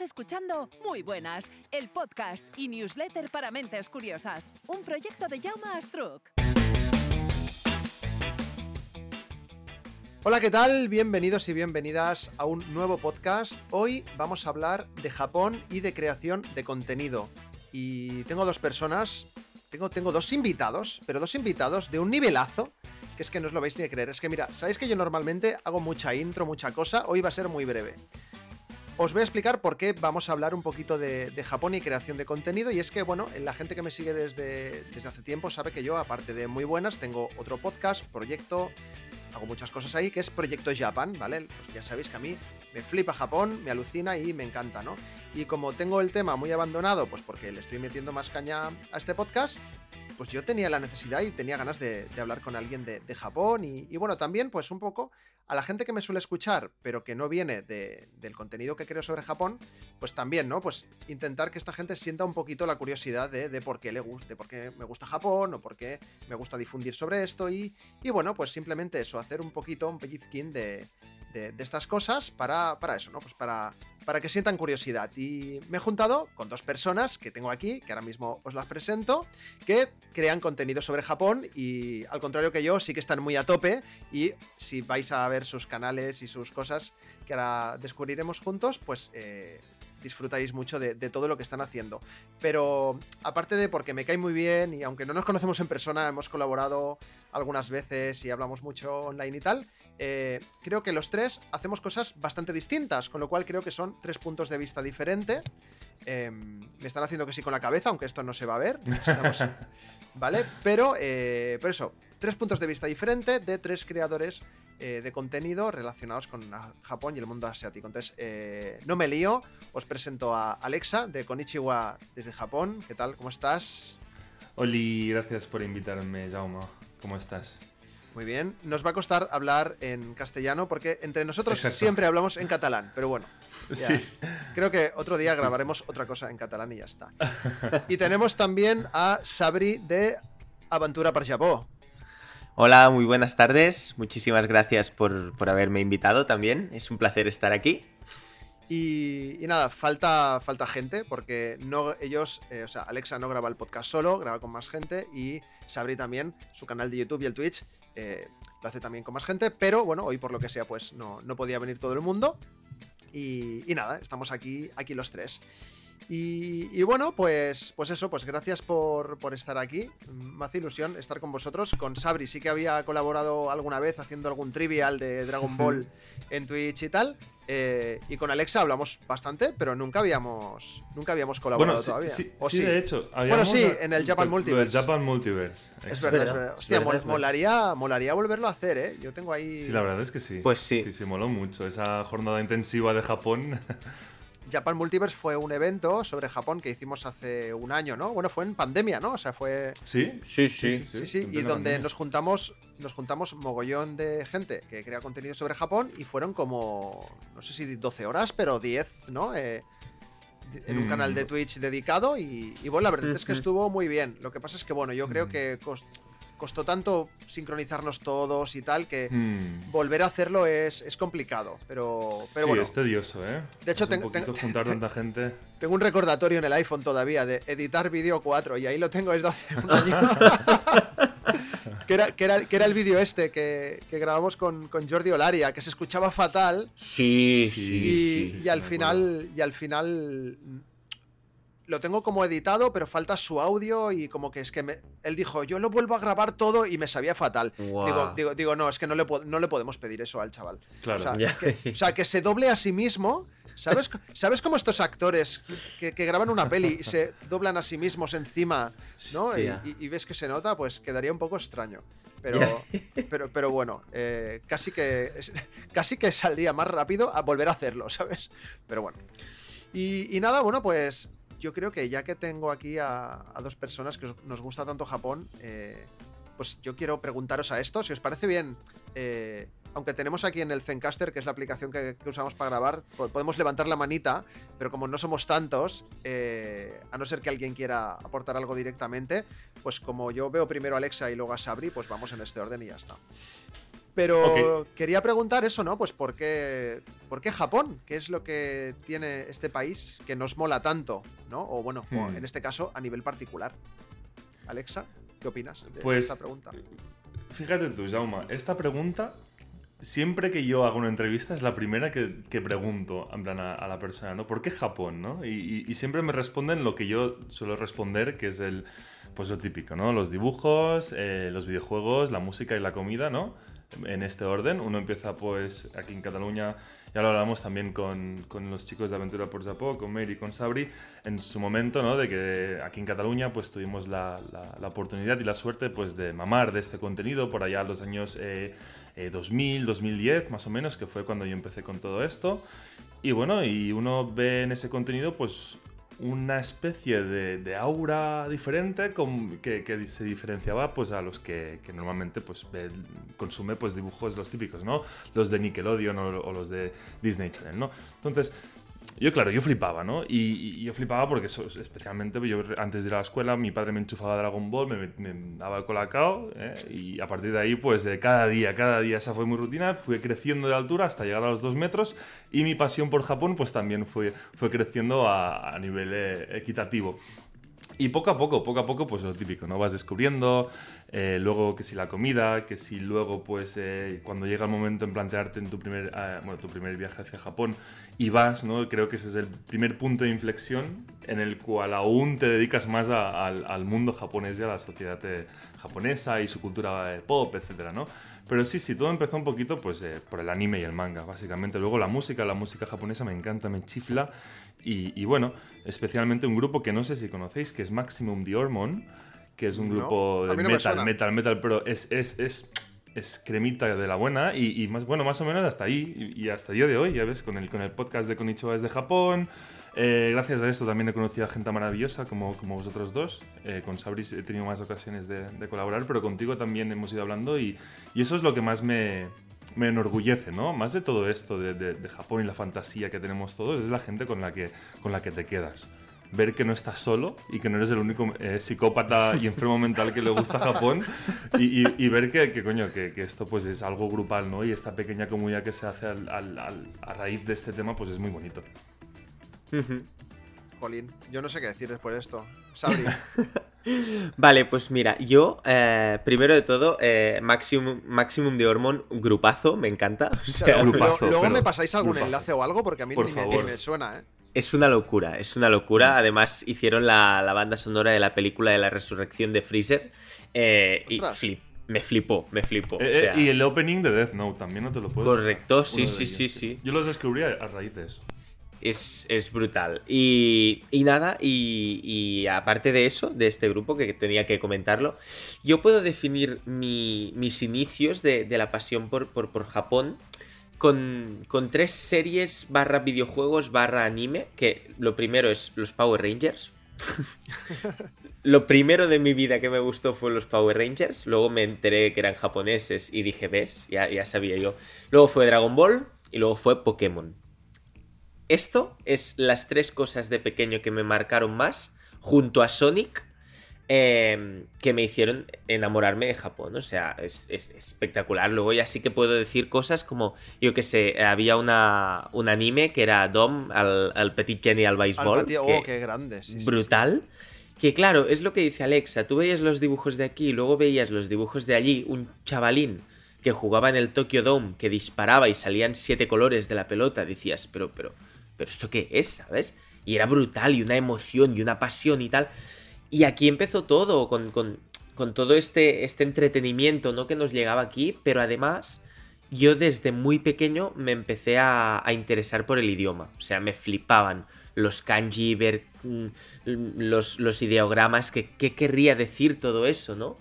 Escuchando Muy Buenas, el podcast y newsletter para mentes curiosas, un proyecto de Jaume Astruc. Hola, ¿qué tal? Bienvenidos y bienvenidas a un nuevo podcast. Hoy vamos a hablar de Japón y de creación de contenido. Y tengo dos personas, tengo, tengo dos invitados, pero dos invitados de un nivelazo que es que no os lo vais ni a creer. Es que mira, sabéis que yo normalmente hago mucha intro, mucha cosa, hoy va a ser muy breve. Os voy a explicar por qué vamos a hablar un poquito de, Japón y creación de contenido. Y es que, bueno, la gente que me sigue desde, desde hace tiempo sabe que yo, aparte de muy buenas, tengo otro podcast, proyecto, hago muchas cosas ahí, que es Proyecto Japan, ¿vale? Pues ya sabéis que a mí me flipa Japón, me alucina y me encanta, ¿no? Y como tengo el tema muy abandonado, pues porque le estoy metiendo más caña a este podcast, pues yo tenía la necesidad y tenía ganas de, hablar con alguien de, Japón y, bueno, también pues un poco a la gente que me suele escuchar, pero que no viene de, del contenido que creo sobre Japón, pues también, ¿no? Pues intentar que esta gente sienta un poquito la curiosidad de, de por qué le gusta, de por qué me gusta Japón o por qué me gusta difundir sobre esto y, y bueno, pues simplemente eso, hacer un poquito, un pellizquín de, de, estas cosas para, para eso, ¿no? Pues para, para que sientan curiosidad. Y me he juntado con dos personas que tengo aquí, que ahora mismo os las presento, que crean contenido sobre Japón y al contrario que yo, sí que están muy a tope y si vais a ver sus canales y sus cosas que ahora descubriremos juntos, pues... Eh, disfrutaréis mucho de, de, todo lo que están haciendo. Pero aparte de porque me cae muy bien y aunque no nos conocemos en persona, hemos colaborado algunas veces y hablamos mucho online y tal, eh, creo que los tres hacemos cosas bastante distintas, con lo cual creo que son tres puntos de vista diferentes. Eh, me están haciendo que sí con la cabeza, aunque esto no se va a ver. Estamos, ¿Vale? Pero, eh, pero eso, tres puntos de vista diferentes de tres creadores eh, de contenido relacionados con Japón y el mundo asiático. Entonces, eh, no me lío, os presento a Alexa de Konichiwa desde Japón. ¿Qué tal? ¿Cómo estás? Oli, gracias por invitarme, Jaume. ¿Cómo estás? Muy bien, nos va a costar hablar en castellano porque entre nosotros Exacto. siempre hablamos en catalán, pero bueno. Sí. Creo que otro día grabaremos otra cosa en catalán y ya está. Y tenemos también a Sabri de Aventura per Japó. Hola, muy buenas tardes. Muchísimas gracias por, por, haberme invitado también. Es un placer estar aquí. Y, y nada, falta, falta gente porque no ellos, eh, o sea, Alexa no graba el podcast solo, graba con más gente y Sabri también, su canal de YouTube y el Twitch, eh, lo hace también con más gente, pero bueno, hoy por lo que sea, pues no, no podía venir todo el mundo. Y, y nada, estamos aquí, aquí los tres. Y, y, bueno, pues, pues eso, pues gracias por, por, estar aquí. Me hace ilusión estar con vosotros. Con Sabri sí que había colaborado alguna vez haciendo algún trivial de Dragon Ball en Twitch y tal. Eh, y con Alexa hablamos bastante, pero nunca habíamos nunca habíamos colaborado bueno, sí, todavía. Sí, sí, sí, de hecho. Bueno, sí, en el Japan Multiverse. El Japan Multiverse. Es verdad, es verdad. Hostia, mol, molaría, molaría volverlo a hacer, ¿eh? Yo tengo ahí. Sí, la verdad es que sí. Pues sí. Sí, sí, moló mucho. Esa jornada intensiva de Japón. Japan Multiverse fue un evento sobre Japón que hicimos hace un año, ¿no? Bueno, fue en pandemia, ¿no? O sea, fue. Sí, sí, sí. Sí, sí. sí, y donde nos juntamos, nos juntamos mogollón de gente que crea contenido sobre Japón y fueron como, no sé si 12 horas, pero 10, ¿no? Eh, en un mm. canal de Twitch dedicado y, y bueno, la verdad mm -hmm. es que estuvo muy bien. Lo que pasa es que, bueno, yo creo mm. que cost costó tanto sincronizarnos todos y tal que mm. volver a hacerlo es, es complicado. Pero, pero sí, bueno. es tedioso, ¿eh? De hecho, tengo, tengo, juntar tanta gente. Tengo un recordatorio en el iPhone todavía de editar vídeo 4 y ahí lo tengo desde hace un año. que, era, que, era, que era el vídeo este que, que grabamos con, con, Jordi Olaria, que se escuchaba fatal. Sí, y, sí. Y, sí, y al final, y al final lo tengo como editado, pero falta su audio y como que es que me, él dijo, yo lo vuelvo a grabar todo y me sabía fatal. Wow. Digo, digo, digo, no, es que no le, no le podemos pedir eso al chaval. Claro. O sea, yeah. que, o sea, que, se doble a sí mismo. ¿Sabes, ¿sabes cómo estos actores que, que, graban una peli y se doblan a sí mismos encima, ¿no? Y, y, ves que se nota, pues quedaría un poco extraño. Pero, yeah. pero, pero bueno, eh, casi, que, casi que saldría más rápido a volver a hacerlo, ¿sabes? Pero bueno. Y, y nada, bueno, pues yo creo que ya que tengo aquí a, dos personas que nos gusta tanto Japón, eh, pues yo quiero preguntaros a esto, si os parece bien, eh, aunque tenemos aquí en el Zencaster, que es la aplicación que, usamos para grabar, podemos levantar la manita, pero como no somos tantos, eh, a no ser que alguien quiera aportar algo directamente, pues como yo veo primero a Alexa y luego a Sabri, pues vamos en este orden y ya está. Pero quería preguntar eso, ¿no? Pues ¿por qué, ¿por qué Japón? ¿Qué es lo que tiene este país que nos mola tanto? ¿No? O bueno, hmm. en este caso a nivel particular. Alexa, ¿qué opinas de pues, esta pregunta? Fíjate tú, Jauma, esta pregunta, siempre que yo hago una entrevista es la primera que, pregunto en plan a, la persona, ¿no? ¿Por qué Japón, no? Y, siempre me responden lo que yo suelo responder, que es el, pues lo típico, ¿no? Los dibujos, eh, los videojuegos, la música y la comida, ¿no? En este orden. Uno empieza pues aquí en Cataluña, ya lo hablamos también con, con los chicos de Aventura por Japón, con Mary y con Sabri, en su momento, ¿no? De que aquí en Cataluña pues tuvimos la, la, oportunidad y la suerte pues de mamar de este contenido por allá los años 2000, eh, 2010 eh, más o menos, que fue cuando yo empecé con todo esto. Y bueno, y uno ve en ese contenido pues una especie de, aura diferente que, se diferenciaba pues a los que, normalmente pues consume pues dibujos los típicos, ¿no? Los de Nickelodeon o, o, los de Disney Channel, ¿no? Entonces, yo, claro, yo flipaba, ¿no? Y, yo flipaba porque, especialmente, yo antes de ir a la escuela, mi padre me enchufaba Dragon Ball, me, daba el colacao, ¿eh? y a partir de ahí, pues eh, cada día, cada día, esa fue mi rutina, fui creciendo de altura hasta llegar a los dos metros, y mi pasión por Japón, pues también fue, fue creciendo a, nivel eh, equitativo. Y poco a poco, poco a poco, pues lo típico, ¿no? Vas descubriendo, eh, luego que si la comida, que si luego, pues eh, cuando llega el momento en plantearte en tu primer, ah, bueno, tu primer viaje hacia Japón y vas, ¿no? Creo que ese es el primer punto de inflexión en el cual aún te dedicas más al mundo japonés y a la sociedad eh, japonesa y su cultura pop, etcétera, ¿no? Pero sí, sí, todo empezó un poquito pues por el anime y el manga, básicamente. Luego la música, la música japonesa me encanta, me chifla. Y, bueno, especialmente un grupo que no sé si conocéis, que es Maximum The Hormone, que es un grupo de metal, metal, metal, pero es, es, es, es, cremita de la buena y, más, bueno, más o menos hasta ahí y, hasta el día de hoy, ya ves, con el, con el podcast de Konichiwa desde Japón. Eh, gracias a esto también he conocido a gente maravillosa como, como vosotros dos. Eh, con Sabris he tenido más ocasiones de, de, colaborar, pero contigo también hemos ido hablando y, y eso es lo que más me, me enorgullece, ¿no? Más de todo esto de, Japón y la fantasía que tenemos todos, es la gente con la que, con la que te quedas. Ver que no estás solo y que no eres el único eh, psicópata y enfermo mental que le gusta Japón y, ver que, coño, que, esto pues es algo grupal, ¿no? Y esta pequeña comunidad que se hace a raíz de este tema pues es muy bonito. Jolín, yo no sé qué decir después de esto. Sabri. Vale, pues mira, yo, eh, primero de todo, eh, Maximum, Maximum de Hormone, grupazo, me encanta. luego me pasáis algún enlace o algo porque a mí ni, me suena, ¿eh? Es una locura, es una locura. Además, hicieron la, banda sonora de la película de la resurrección de Freezer. y me flipó, me flipó. y el opening de Death Note también no te lo puedo Correcto, sí, sí, sí, sí. Yo los descubrí a raíz de eso. Es, brutal. Y, nada, y, aparte de eso, de este grupo que tenía que comentarlo, yo puedo definir mis inicios de, la pasión por, por, Japón con, tres series barra videojuegos barra anime, que lo primero es los Power Rangers. lo primero de mi vida que me gustó fue los Power Rangers, luego me enteré que eran japoneses y dije, ves, ya, ya sabía yo. Luego fue Dragon Ball y luego fue Pokémon. Esto es las tres cosas de pequeño que me marcaron más, junto a Sonic, em, que me hicieron enamorarme de Japón. O sea, es, espectacular. Luego ya sí que puedo decir cosas como, yo que sé, había una, un anime que era Dom al, Petit Jenny al béisbol. oh, qué grande. brutal. Que claro, es lo que dice Alexa. Tú veías los dibujos de aquí y luego veías los dibujos de allí. Un chavalín que jugaba en el Tokyo Dome, que disparaba y salían siete colores de la pelota. Decías, pero, pero, ¿pero esto qué es? ¿Sabes? Y era brutal y una emoción y una pasión y tal. Y aquí empezó todo, con, todo este, este entretenimiento ¿no? que nos llegaba aquí, pero además yo desde muy pequeño me empecé a, interesar por el idioma. O sea, me flipaban los kanji, ver mm, los, los ideogramas, qué querría decir todo eso, ¿no?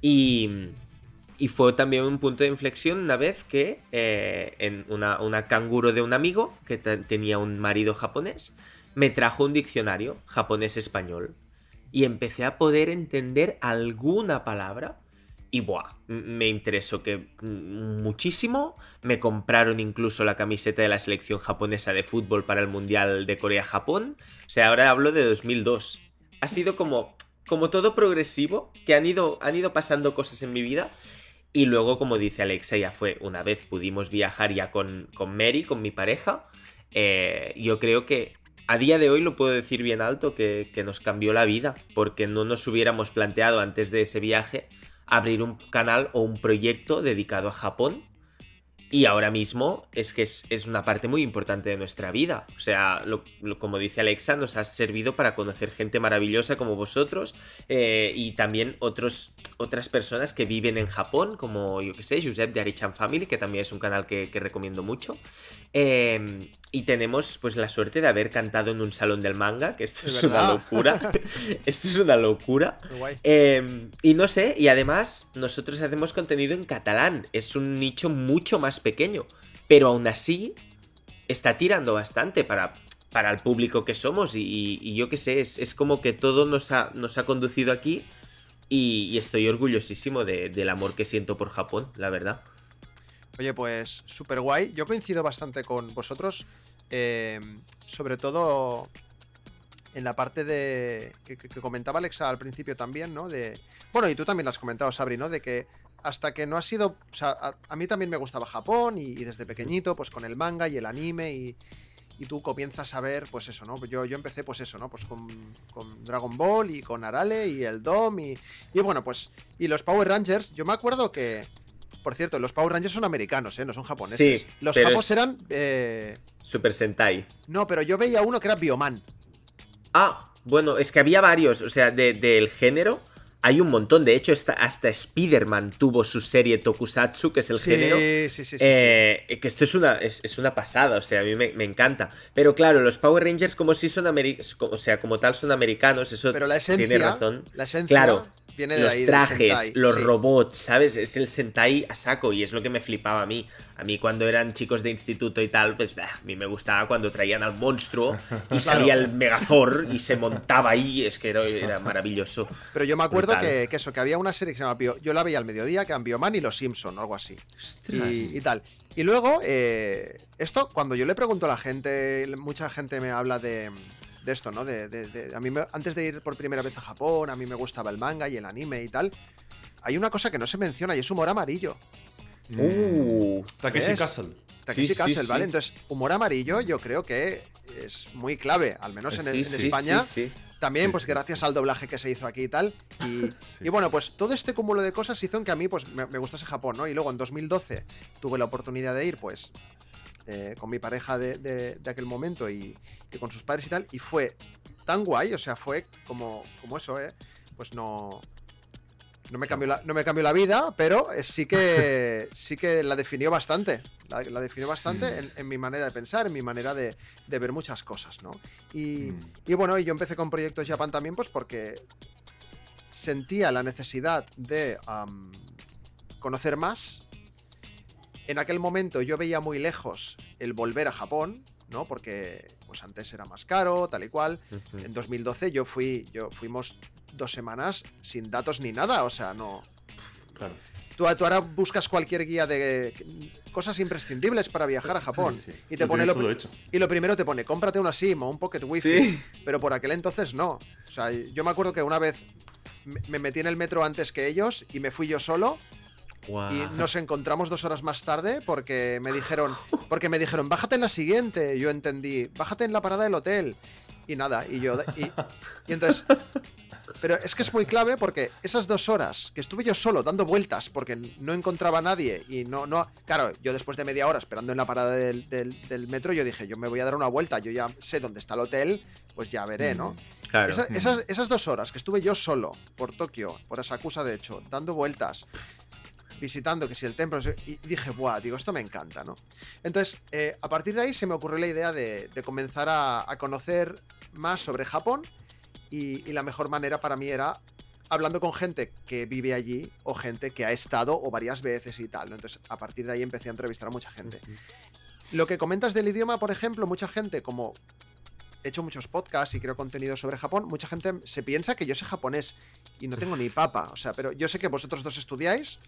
Y, y fue también un punto de inflexión una vez que eh, en una, una, canguro de un amigo que tenía un marido japonés me trajo un diccionario japonés-español y empecé a poder entender alguna palabra y buah, me interesó que muchísimo. Me compraron incluso la camiseta de la selección japonesa de fútbol para el Mundial de Corea-Japón. O sea, ahora hablo de 2002. Ha sido como, como todo progresivo, que han ido, han ido pasando cosas en mi vida. Y luego, como dice Alexa, ya fue una vez pudimos viajar ya con, con Mary, con mi pareja. Eh, yo creo que a día de hoy lo puedo decir bien alto que, que nos cambió la vida, porque no nos hubiéramos planteado antes de ese viaje abrir un canal o un proyecto dedicado a Japón. Y ahora mismo es que es, una parte muy importante de nuestra vida. O sea, como dice Alexa, nos ha servido para conocer gente maravillosa como vosotros eh, y también otros, otras personas que viven en Japón, como yo que sé, Josep de Arichan Family, que también es un canal que, recomiendo mucho. Em, y tenemos pues la suerte de haber cantado en un salón del manga, que esto es, una locura. esto es una locura. Em, y no sé, y además nosotros hacemos contenido en catalán. Es un nicho mucho más pequeño. Pero aún así está tirando bastante para, para el público que somos. Y, yo qué sé, es, como que todo nos ha, nos ha conducido aquí. Y, estoy orgullosísimo del amor que siento por Japón, la verdad. Oye, pues súper guay. Yo coincido bastante con vosotros. Eh, sobre todo en la parte de. Que, comentaba Alexa al principio también, ¿no? De. Bueno, y tú también lo has comentado, Sabri, ¿no? De que hasta que no ha sido. O sea, a, mí también me gustaba Japón y, desde pequeñito, pues con el manga y el anime y. Y tú comienzas a ver, pues eso, ¿no? Yo, yo empecé, pues eso, ¿no? Pues con, con Dragon Ball y con Arale y el Dom y, y bueno, pues. Y los Power Rangers, yo me acuerdo que por cierto, los Power Rangers son americanos, ¿eh? No son japoneses. Sí, los japos eran. Eh... Super Sentai. No, pero yo veía uno que era Bioman. Ah, bueno, es que había varios. O sea, del género. Hay un montón, de hecho, hasta Spider-Man tuvo su serie Tokusatsu, que es el género. Sí, sí, sí, eh, Que esto es una, es, una pasada, o sea, a mí me, encanta. Pero claro, los Power Rangers, como si son americanos, o sea, como tal son americanos, eso Pero la esencia, tiene razón. La esencia claro, los trajes, los robots, ¿sabes? Es el Sentai a saco y es lo que me flipaba a mí. A mí cuando eran chicos de instituto y tal, pues a mí me gustaba cuando traían al monstruo y salía el Megazord y se montaba ahí, es que era, maravilloso. Pero yo me acuerdo que, eso, que había una serie que se llama yo la veía al mediodía, que eran Bioman y Los Simpson o algo así. Y, tal. Y luego, eh, esto, cuando yo le pregunto a la gente, mucha gente me habla de, de esto, ¿no? De, a mí antes de ir por primera vez a Japón, a mí me gustaba el manga y el anime y tal. Hay una cosa que no se menciona y es humor amarillo. Uh, Takeshi Castle. Takeshi Castle, ¿vale? Entonces, humor amarillo yo creo que es muy clave, al menos en, España. También, pues gracias al doblaje que se hizo aquí y tal. Y, bueno, pues todo este cúmulo de cosas hizo que a mí pues me, me gustase Japón, ¿no? Y luego en 2012 tuve la oportunidad de ir, pues eh, con mi pareja de, aquel momento y, con sus padres y tal, y fue tan guay, o sea, fue como, como eso, ¿eh? Pues no, no me cambió la, no me cambió la vida, pero eh, sí que sí que la definió bastante. La, definió bastante en, mi manera de pensar, en mi manera de, ver muchas cosas, ¿no? Y, mm. y, bueno, yo empecé con Proyectos Japan también, pues porque sentía la necesidad de conocer más en aquel momento yo veía muy lejos el volver a Japón, ¿no? Porque pues antes era más caro, tal y cual. En 2012 yo fui, yo fuimos dos semanas sin datos ni nada, o sea, no. Claro. Tú, ahora buscas cualquier guía de cosas imprescindibles para viajar a Japón y te pone lo, y lo primero te pone cómprate una SIM o un Pocket Wi-Fi, pero por aquel entonces no. O sea, yo me acuerdo que una vez me metí en el metro antes que ellos y me fui yo solo y nos encontramos dos horas más tarde porque me dijeron, porque me dijeron, bájate en la siguiente. Yo entendí, bájate en la parada del hotel. Y nada, y yo. Y, entonces. Pero es que es muy clave porque esas dos horas que estuve yo solo dando vueltas porque no encontraba a nadie y no, no. Claro, yo después de media hora esperando en la parada del, metro, yo dije, yo me voy a dar una vuelta, yo ya sé dónde está el hotel, pues ya veré, ¿no? Mm, claro. esas, esas, dos horas que estuve yo solo por Tokio, por Asakusa de hecho, dando vueltas, visitando que si el templo, y dije, buah, digo, esto me encanta, ¿no? Entonces, eh, a partir de ahí se me ocurrió la idea de, comenzar a, conocer más sobre Japón y, la mejor manera para mí era hablando con gente que vive allí o gente que ha estado o varias veces y tal, ¿no? Entonces, a partir de ahí empecé a entrevistar a mucha gente. Lo que comentas del idioma, por ejemplo, mucha gente como he hecho muchos podcasts y creo contenido sobre Japón, mucha gente se piensa que yo sé japonés y no tengo ni papa. O sea, pero yo sé que vosotros dos estudiáis.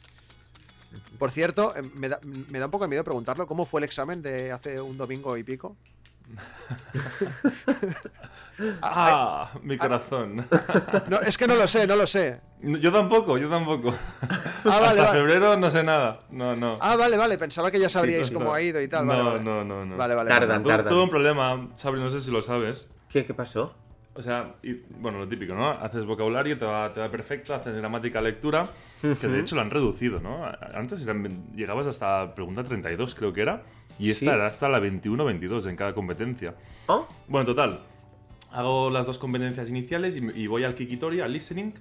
Por cierto, eh, me da, me da un poco de miedo preguntarlo. ¿Cómo fue el examen de hace un domingo y pico? ah, mi corazón. No, es que no lo sé, no lo sé. Yo tampoco, yo tampoco. Ah, vale, Hasta vale. febrero no sé nada. No, no. Ah, vale, vale. Pensaba que ya sabríais sí, cómo ha ido y tal. No, vale, vale. no, no, no. Vale, vale. Tardan. vale. Tuve tuve un problema, Sabri, no sé si lo sabes. ¿Qué, qué pasó? O sea, y- bueno, lo típico, ¿no? Haces vocabulario, te va, te va perfecto, haces gramática, lectura, que de hecho lo han reducido, ¿no? Antes eran- llegabas hasta pregunta 32, creo que era, y Sí. esta era hasta la 21-22 en cada competencia. ¿Oh? Bueno, total, hago las dos competencias iniciales y voy al Kikitori, al listening,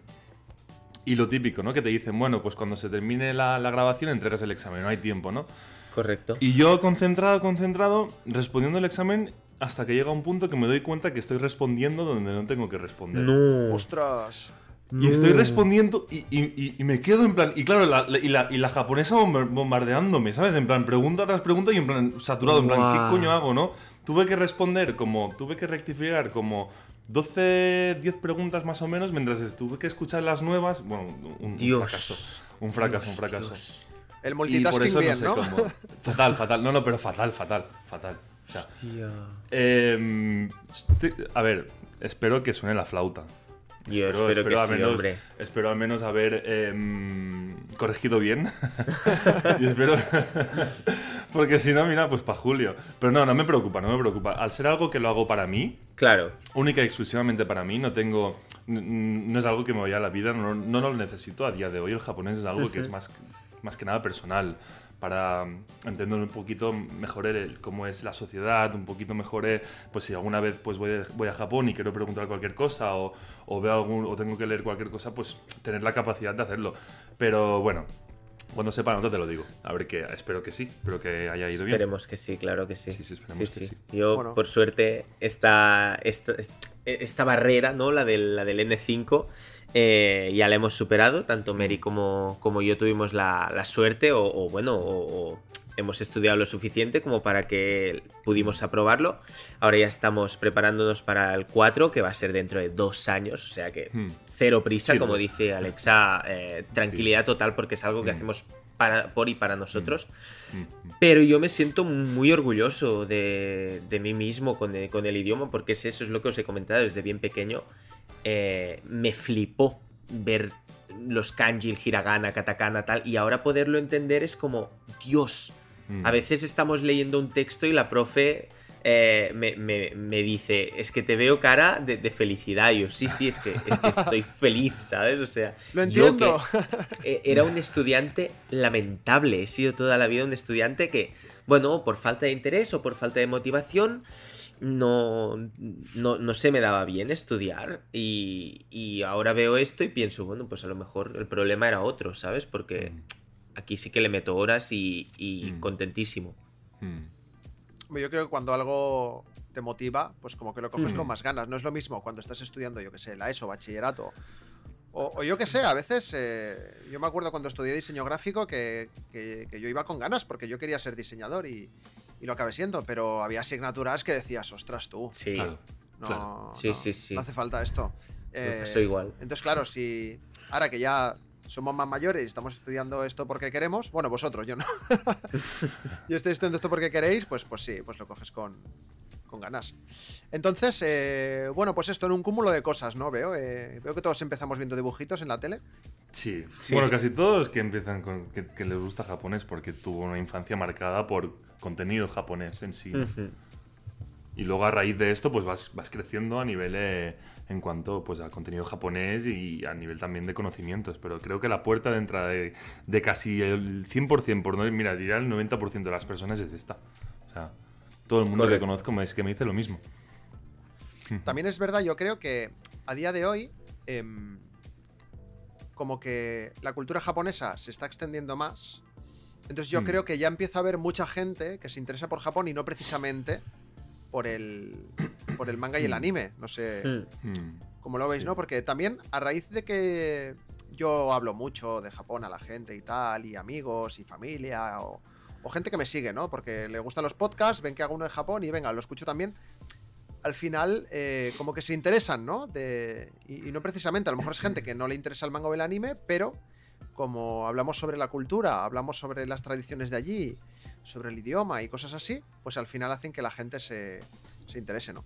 y lo típico, ¿no? Que te dicen, bueno, pues cuando se termine la, la grabación entregas el examen, no hay tiempo, ¿no? Correcto. Y yo concentrado, concentrado, respondiendo el examen hasta que llega un punto que me doy cuenta que estoy respondiendo donde no tengo que responder. No. Ostras. Y estoy respondiendo y, y- y- y me quedo en plan. Y claro, la, la- y, la, y la japonesa bomba- bombardeándome, ¿sabes? En plan, pregunta tras pregunta y en plan, saturado, en plan, Guau. ¿qué coño hago, no? Tuve que responder como. Tuve que rectificar como 12, 10 preguntas más o menos, mientras tuve que escuchar las nuevas. Bueno, un, un Dios. fracaso. Un fracaso, un Dios, fracaso. Dios. El Y por multitasking eso bien, no sé ¿no? cómo. Fatal, fatal. No, no, pero fatal, fatal, fatal. O sea. Em, sti- a ver, espero que suene la flauta. Yo espero, que al sí, menos, hombre. espero al menos haber em, corregido bien. y espero. Porque si no, mira, pues para Julio. Pero no, no me preocupa, no me preocupa. Al ser algo que lo hago para mí, Claro. única y exclusivamente para mí, no tengo. No es algo que me vaya a la vida, no, no lo necesito a día de hoy. El japonés es algo que es más, más que nada personal. Para mm, entender un poquito mejor el, cómo es la sociedad, un poquito mejor, eh, pues si alguna vez pues voy, voy a Japón y quiero preguntar cualquier cosa o, o veo algún, o tengo que leer cualquier cosa, pues tener la capacidad de hacerlo. Pero bueno, cuando sepa nota te lo digo. A ver que espero que sí, espero que haya ido bien. Esperemos que sí, claro que sí. Sí, sí, esperemos que sí. Yo, Bueno. por suerte, esta, esta, esta barrera, ¿no? La del, la del N5, eh, ya la hemos superado. Tanto Mary como, como yo tuvimos la, la suerte, o, o bueno, o, o hemos estudiado lo suficiente como para que pudimos aprobarlo. Ahora ya estamos preparándonos para el 4, que va a ser dentro de dos años, o sea que Hmm. cero prisa, Sí, como lo- dice Alexa, eh, tranquilidad total porque es algo que Mm. hacemos para, por y para nosotros. Mm, mm. Pero yo me siento muy orgulloso de, de mí mismo con el, con el idioma, porque es eso, es lo que os he comentado desde bien pequeño. Eh, me flipó ver los kanji, el hiragana, katakana, tal, y ahora poderlo entender es como, Dios. Mm. A veces estamos leyendo un texto y la profe eh, me, me- me dice, es que te veo cara de, de felicidad. Y yo, sí, sí, es que, es que estoy feliz, ¿sabes? O sea, Lo yo entiendo. que, eh, era un estudiante lamentable. He sido toda la vida un estudiante que, bueno, por falta de interés o por falta de motivación, no, no, no se me daba bien estudiar. Y, y ahora veo esto y pienso, bueno, pues a lo mejor el problema era otro, ¿sabes? Porque aquí sí que le meto horas y, y Mm. contentísimo. Mm. Yo creo que cuando algo te motiva, pues como que lo coges Mm. con más ganas. No es lo mismo cuando estás estudiando, yo que sé, la ESO, bachillerato. O, o yo que sé, a veces, eh, yo me acuerdo cuando estudié diseño gráfico que, que- que yo iba con ganas porque yo quería ser diseñador y, y lo acabé siendo, pero había asignaturas que decías, ostras tú, Sí, Claro. no, claro. Sí, no, sí, sí. no hace falta esto. Eh, pasó igual. entonces, claro, si ahora que ya somos más mayores y estamos estudiando esto porque queremos, bueno, vosotros, yo no. yo estoy estudiando esto porque queréis, pues, pues sí, pues lo coges con, con ganas. Entonces, eh, bueno, pues esto en un cúmulo de cosas, ¿no? Veo, eh, veo que todos empezamos viendo dibujitos en la tele. Sí. Sí. Bueno, casi todos que empiezan con que, que les gusta japonés porque tuvo una infancia marcada por contenido japonés en sí. Y luego a raíz de esto, pues vas, vas creciendo a nivel eh, en cuanto pues, a contenido japonés y a nivel también de conocimientos. Pero creo que la puerta de entrada de, de casi el 100%, por no mira, diría el 90% de las personas es esta. O sea, todo el mundo que conozco me, es que me dice lo mismo. También es verdad, yo creo que a día de hoy, em, como que la cultura japonesa se está extendiendo más. Entonces yo Hmm. creo que ya empieza a haber mucha gente que se interesa por Japón y no precisamente por el, por el manga y el anime. No sé Mm. Mm. cómo lo veis, Sí. ¿no? Porque también a raíz de que yo hablo mucho de Japón a la gente y tal, y amigos y familia, o, o gente que me sigue, ¿no? Porque le gustan los podcasts, ven que hago uno de Japón y venga, lo escucho también. al final eh, como que se interesan, ¿no? y, no precisamente, a lo mejor es gente que no le interesa el manga o el anime, pero como hablamos sobre la cultura, hablamos sobre las tradiciones de allí, sobre el idioma y cosas así, pues al final hacen que la gente se, interese, ¿no?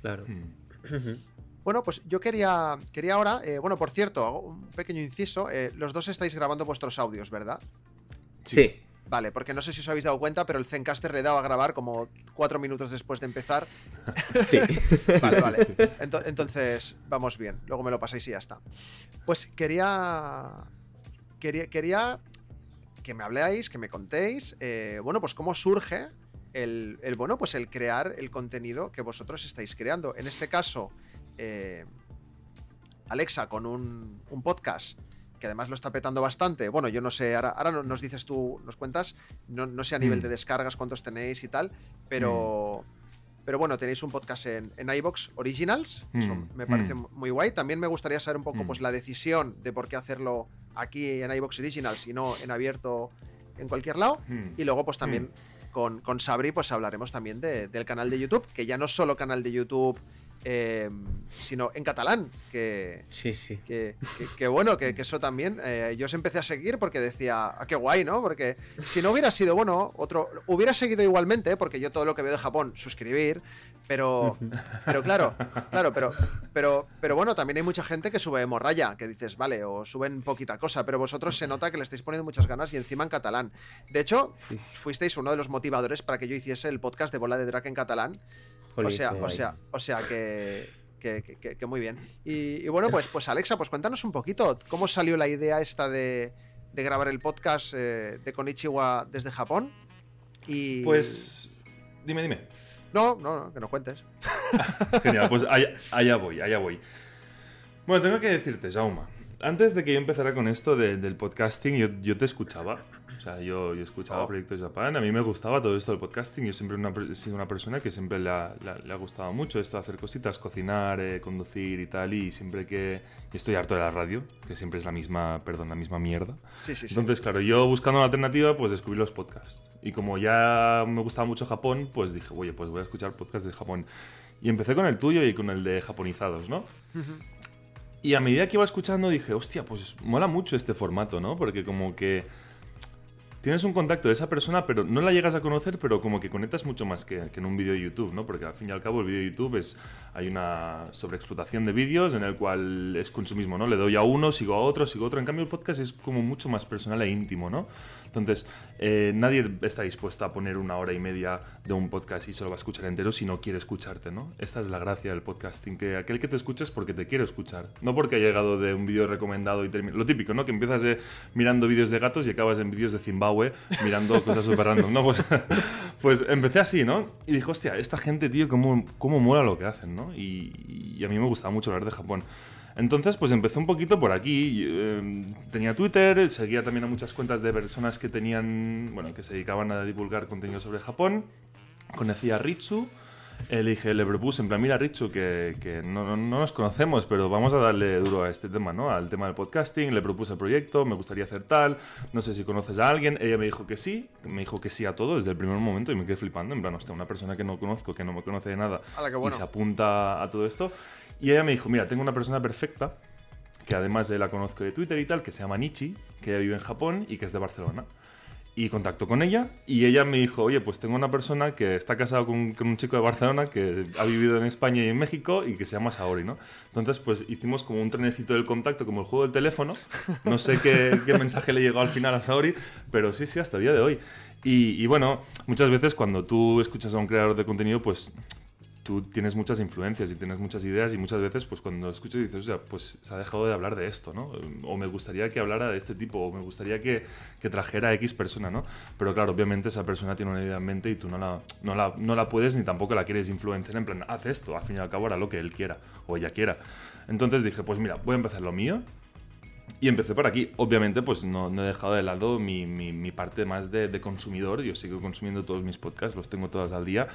Claro. Hmm. Bueno, pues yo quería, quería ahora, eh, bueno, por cierto, hago un pequeño inciso, eh, los dos estáis grabando vuestros audios, ¿verdad? Sí. Vale, porque no sé si os habéis dado cuenta, pero el Zencaster le daba a grabar como cuatro minutos después de empezar. Sí. vale, vale. Entonces, vamos bien. Luego me lo pasáis y ya está. Pues quería. Quería, quería que me habléis, que me contéis. Eh, bueno, pues cómo surge el, el, bueno, pues el crear el contenido que vosotros estáis creando. En este caso, eh, Alexa con un, podcast que además lo está petando bastante. Bueno, yo no sé, ahora, ahora nos dices tú, nos cuentas, no, sé a nivel mm. de descargas cuántos tenéis y tal, pero, mm. pero bueno, tenéis un podcast en, en iBox Originals, eso mm. me parece muy guay. También me gustaría saber un poco pues la decisión de por qué hacerlo aquí en iBox Originals y no en abierto en cualquier lado. Y luego pues también con, con Sabri pues hablaremos también del canal de YouTube, que ya no es solo canal de YouTube Em, sino en catalán. Que, sí, sí. Que, bueno, que, eso también. Eh, yo os empecé a seguir porque decía, ah, qué guay, ¿no? Porque si no hubiera sido bueno, otro. Hubiera seguido igualmente, porque yo todo lo que veo de Japón, suscribir. Pero, pero claro, claro, pero, pero, pero bueno, también hay mucha gente que sube morralla, que dices, vale, o suben poquita cosa, pero vosotros se nota que le estáis poniendo muchas ganas y encima en catalán. De hecho, fuisteis uno de los motivadores para que yo hiciese el podcast de Bola de Drake en catalán, o sea, o sea, o sea que, que, muy bien. Y, bueno, pues, pues Alexa, pues cuéntanos un poquito, ¿cómo salió la idea esta de, grabar el podcast eh, de Konichiwa desde Japón? Y... Pues, dime, dime. No, no, no, que no cuentes. Genial, pues allá, voy, allá voy. Bueno, tengo que decirte, Jauma, antes de que yo empezara con esto del podcasting, yo, yo te escuchaba o sea, yo, yo escuchaba oh. Proyectos Japan, a mí me gustaba todo esto del podcasting, yo siempre he sido una persona que siempre le ha, le ha, gustado mucho esto de hacer cositas, cocinar, eh, conducir y tal, y siempre que... estoy harto de la radio, que siempre es la misma, perdón, la misma mierda. Sí, sí, sí. Entonces, claro, yo buscando una alternativa, pues descubrí los podcasts. Y como ya me gustaba mucho Japón, pues dije, oye, pues voy a escuchar podcasts de Japón. Y empecé con el tuyo y con el de japonizados, ¿no? Y a medida que iba escuchando dije, hostia, pues mola mucho este formato, ¿no? Porque como que tienes un contacto de esa persona, pero no la llegas a conocer, pero como que conectas mucho más que, en un vídeo de YouTube, ¿no? Porque al fin y al cabo el vídeo de YouTube es, hay una sobreexplotación de vídeos en el cual es consumismo, ¿no? Le doy a uno, sigo a otro, sigo a otro. En cambio el podcast es como mucho más personal e íntimo, ¿no? Entonces, eh, nadie está dispuesto a poner una hora y media de un podcast y se lo va a escuchar entero si no quiere escucharte, ¿no? Esta es la gracia del podcasting, que aquel que te escucha porque te quiere escuchar, no porque ha llegado de un vídeo recomendado y termina... Lo típico, ¿no? Que empiezas mirando vídeos de gatos y acabas en vídeos de Zimbabue mirando cosas súper random, ¿no? Pues, pues, empecé así, ¿no? Y dije, hostia, esta gente, tío, cómo, cómo mola lo que hacen, ¿no? Y, a mí me gustaba mucho hablar de Japón. Entonces, pues empecé un poquito por aquí. Eh, tenía Twitter, seguía también a muchas cuentas de personas que tenían, bueno, que se dedicaban a divulgar contenido sobre Japón. Conocí a Ritsu. Le dije, le propuse, en plan, mira, Ritsu, que, que no, no, nos conocemos, pero vamos a darle duro a este tema, ¿no? Al tema del podcasting. Le propuse el proyecto, me gustaría hacer tal. No sé si conoces a alguien. Ella me dijo que sí, me dijo que sí a todo desde el primer momento y me quedé flipando. En plan, hostia, una persona que no conozco, que no me conoce de nada y se apunta a todo esto. Y ella me dijo, mira, tengo una persona perfecta, que además de la conozco de Twitter y tal, que se llama Nichi, que ella vive en Japón y que es de Barcelona. Y contacto con ella y ella me dijo, oye, pues tengo una persona que está casado con, un chico de Barcelona que ha vivido en España y en México y que se llama Saori, ¿no? Entonces, pues hicimos como un trenecito del contacto, como el juego del teléfono. No sé qué, qué mensaje le llegó al final a Saori, pero sí, sí, hasta el día de hoy. Y, bueno, muchas veces cuando tú escuchas a un creador de contenido, pues tú tienes muchas influencias y tienes muchas ideas y muchas veces pues cuando escuchas dices, o sea, pues se ha dejado de hablar de esto, ¿no? O me gustaría que hablara de este tipo, o me gustaría que, que trajera a X persona, ¿no? Pero claro, obviamente esa persona tiene una idea en mente y tú no la, no la, no la puedes ni tampoco la quieres influenciar en plan, haz esto, al fin y al cabo hará lo que él quiera o ella quiera. Entonces dije, pues mira, voy a empezar lo mío, y empecé por aquí. Obviamente, pues no, no he dejado de lado mi, mi, mi parte más de, de, consumidor. Yo sigo consumiendo todos mis podcasts, los tengo todos al día.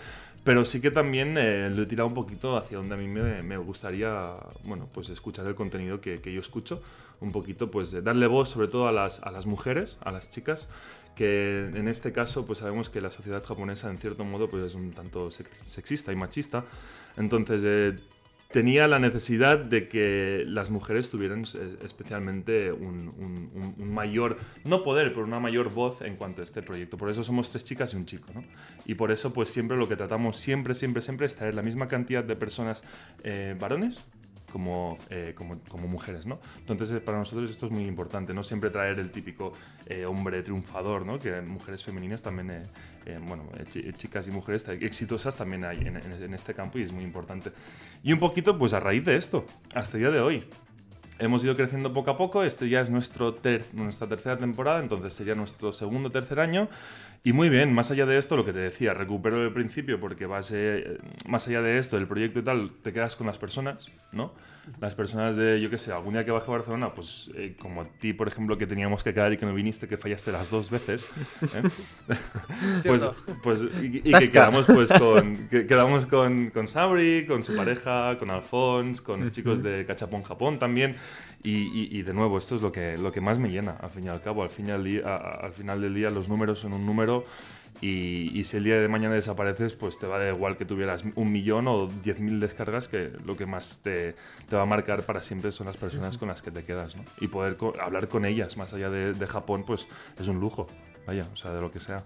Pero sí que también eh, lo he tirado un poquito hacia donde a mí me, gustaría, bueno, pues escuchar el contenido que, que, yo escucho. un poquito, pues darle voz sobre todo a las, a las mujeres, a las chicas, que en este caso pues sabemos que la sociedad japonesa en cierto modo pues es un tanto sexista y machista. Entonces eh, tenía la necesidad de que las mujeres tuvieran eh, especialmente un, mayor, no poder, pero una mayor voz en cuanto a este proyecto. Por eso somos tres chicas y un chico, ¿no? Y por eso pues siempre lo que tratamos, siempre, siempre, siempre es traer la misma cantidad de personas eh, varones como, eh, como, como, mujeres, ¿no? Entonces, eh, para nosotros esto es muy importante, no siempre traer el típico eh, hombre triunfador, ¿no? Que mujeres femeninas también, bueno, chicas y mujeres exitosas también hay en, en, este campo y es muy importante. Y un poquito, pues a raíz de esto, hasta el día de hoy. Hemos ido creciendo poco a poco, este ya es nuestro ter, nuestra tercera temporada, entonces sería nuestro segundo tercer año y muy bien, más allá de esto, lo que te decía, recupero el principio porque vas, eh, más allá de esto, el proyecto y tal, te quedas con las personas, ¿no? Las personas de, yo qué sé, algún día que baje a Barcelona, pues eh, como a ti, por ejemplo, que teníamos que quedar y que no viniste, que fallaste las dos veces, ¿eh? pues, pues, y, que quedamos pues con, quedamos con, con, Sabri, con su pareja, con Alphonse, con los chicos de Cachapón Japón también, y, y, de nuevo, esto es lo que, lo que más me llena, al fin y al cabo, al, fin al, día, al final del día los números son un número y, si el día de mañana desapareces, pues te va a dar igual que tuvieras un millón o diez mil descargas, que lo que más te, te, va a marcar para siempre son las personas con las que te quedas, ¿no? Y poder hablar con ellas, más allá de, de Japón, pues es un lujo, vaya, o sea, de lo que sea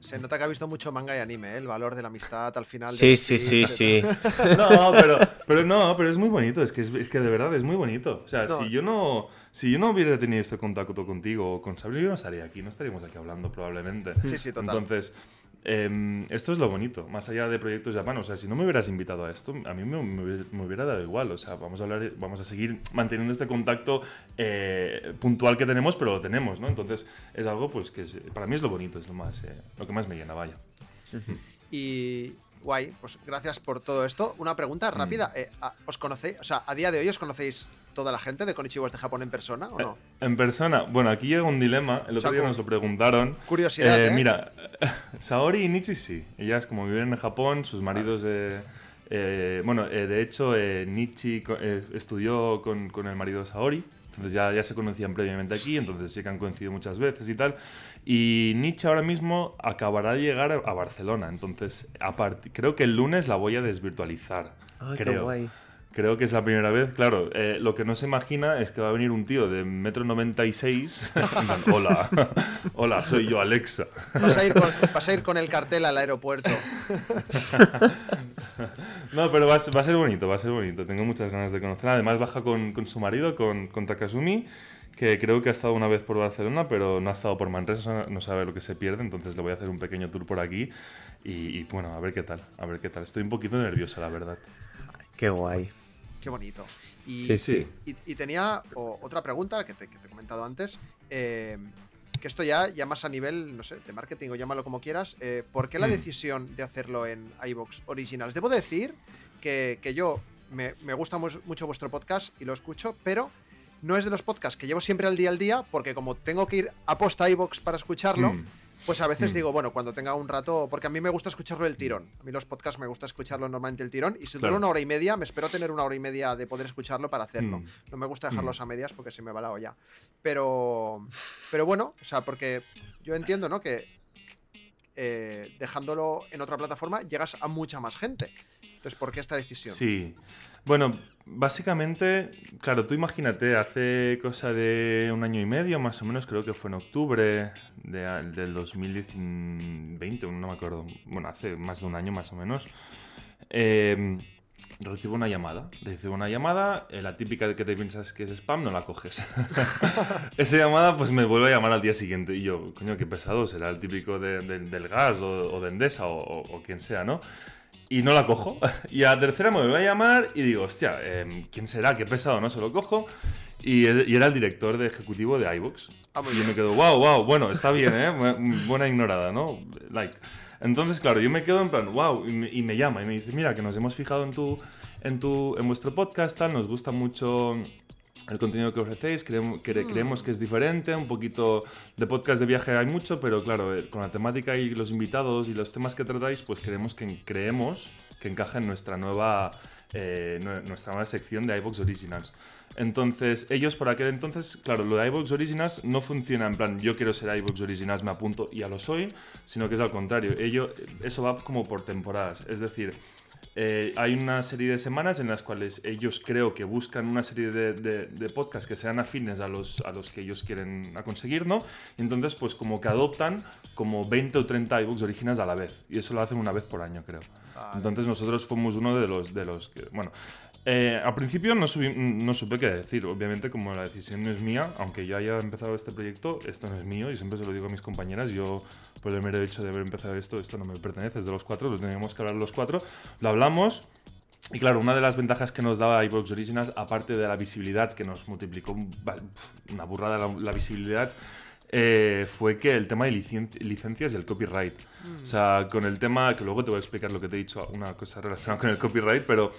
se nota que ha visto mucho manga y anime, ¿eh? el valor de la amistad al final. Sí, sí, sí, sí. no, pero, pero no, pero es muy bonito, es que, es, que de verdad es muy bonito. O sea, si yo no si yo no hubiera tenido este contacto contigo o con Sabrina, yo no estaría aquí, no estaríamos aquí hablando probablemente. Sí, sí, total. Entonces, Em, esto es lo bonito, más allá de proyectos Japan. O sea, si no me hubieras invitado a esto, a mí me, hubiera dado igual. O sea, vamos a hablar, vamos a seguir manteniendo este contacto eh, puntual que tenemos, pero lo tenemos, ¿no? Entonces, es algo pues que para mí es lo bonito, es lo, más, eh, lo que más me llena, vaya. Y, Guay, pues gracias por todo esto. Una pregunta mm. rápida. Eh, ¿Os conocéis? O sea, a día de hoy os conocéis toda la gente de Konichiwas de Japón en persona o no? Eh, en persona. Bueno, aquí llega un dilema. El otro día nos lo preguntaron. Curiosidad. Eh, mira, Saori y Nichi sí. Ellas, como viven en Japón, sus maridos de. bueno, de hecho, Nichi estudió con, con, el marido de Saori. Entonces ya, ya se conocían previamente aquí, entonces sí que han coincidido muchas veces y tal. Y Nietzsche ahora mismo acabará de llegar a Barcelona, entonces creo que el lunes la voy a desvirtualizar. creo. Creo que es la primera vez. Claro, eh, lo que no se imagina es que va a venir un tío de metro 96. hola, hola, soy yo, Alexa. Vas a, ir con, vas a ir con el cartel al aeropuerto. no, pero va a, ser bonito, va a ser bonito. Tengo muchas ganas de conocerla. Además, baja con, con su marido, con, con Takasumi que creo que ha estado una vez por Barcelona, pero no ha estado por Manresa, no sabe lo que se pierde, entonces le voy a hacer un pequeño tour por aquí y, bueno, a ver qué tal, a ver qué tal. Estoy un poquito nerviosa, la verdad. Qué guay. Qué bonito. Y, sí, sí. Y, tenía otra pregunta que te, he comentado antes, eh, que esto ya, ya más a nivel, no sé, de marketing o llámalo como quieras, eh, ¿por qué la mm. decisión de hacerlo en iVox Originals? Debo decir que, yo me, me gusta mucho vuestro podcast y lo escucho, pero no es de los podcasts que llevo siempre al día al día, porque como tengo que ir a posta iBox para escucharlo, mm. Pues a veces mm. digo, bueno, cuando tenga un rato, porque a mí me gusta escucharlo el tirón. A mí los podcasts me gusta escucharlo normalmente el tirón, y si dura una hora y media, me espero tener una hora y media de poder escucharlo para hacerlo. Mm. No me gusta dejarlos a medias porque se me va la olla. Pero, pero bueno, o sea, porque yo entiendo, ¿no? Que eh, dejándolo en otra plataforma llegas a mucha más gente. Entonces, ¿por qué esta decisión? Sí. Bueno, básicamente, claro, tú imagínate, hace cosa de un año y medio, más o menos, creo que fue en octubre del 2020, no me acuerdo, bueno, hace más de un año más o menos, eh, recibo una llamada. Recibo una llamada, eh, la típica que te piensas que es spam, no la coges. Esa llamada pues me vuelve a llamar al día siguiente y yo, coño, qué pesado, será el típico del gas o, de Endesa o, o quien sea, ¿no? Y no la cojo. Y a la tercera me voy a llamar y digo, hostia, em, ¿quién será? Qué pesado, ¿no? Se lo cojo. Y, era el director de ejecutivo de iVoox. Ah, y yo me quedo, wow, wow, bueno, está bien, ¿eh? Buena ignorada, ¿no? Like. Entonces, claro, yo me quedo en plan, wow, y me, llama y me dice, mira, que nos hemos fijado en tu, en tu, en vuestro podcast, tal, nos gusta mucho el contenido que ofrecéis, creemos, mm. creemos que es diferente, un poquito de podcast de viaje hay mucho, pero claro, eh, con la temática y los invitados y los temas que tratáis, pues creemos que, creemos que encaja en nuestra nueva eh, nuestra nueva sección de iVoox Originals. Entonces, ellos por aquel entonces, claro, lo de iVoox Originals no funciona en plan, yo quiero ser iVoox Originals, me apunto y ya lo soy, sino que es al contrario. Ello, eso va como por temporadas. Es decir, eh, hay una serie de semanas en las cuales ellos creo que buscan una serie de, podcasts que sean afines a los, a los que ellos quieren conseguir, ¿no? Y entonces, pues como que adoptan como 20 o 30 iBooks originales a la vez. Y eso lo hacen una vez por año, creo. Entonces nosotros fuimos uno de los, de los que, bueno, eh, al principio no, no, supe qué decir. Obviamente, como la decisión no es mía, aunque yo haya empezado este proyecto, esto no es mío y siempre se lo digo a mis compañeras. Yo, por el mero hecho de haber empezado esto, esto no me pertenece, es de los cuatro, lo teníamos que hablar los cuatro. Lo hablamos. Y claro, una de las ventajas que nos daba iVoox Originals, aparte de la visibilidad, que nos multiplicó una burrada la, visibilidad, eh, fue que el tema de licencias y el copyright. O sea, con el tema, que luego te voy a explicar lo que te he dicho, una cosa relacionada con el copyright, pero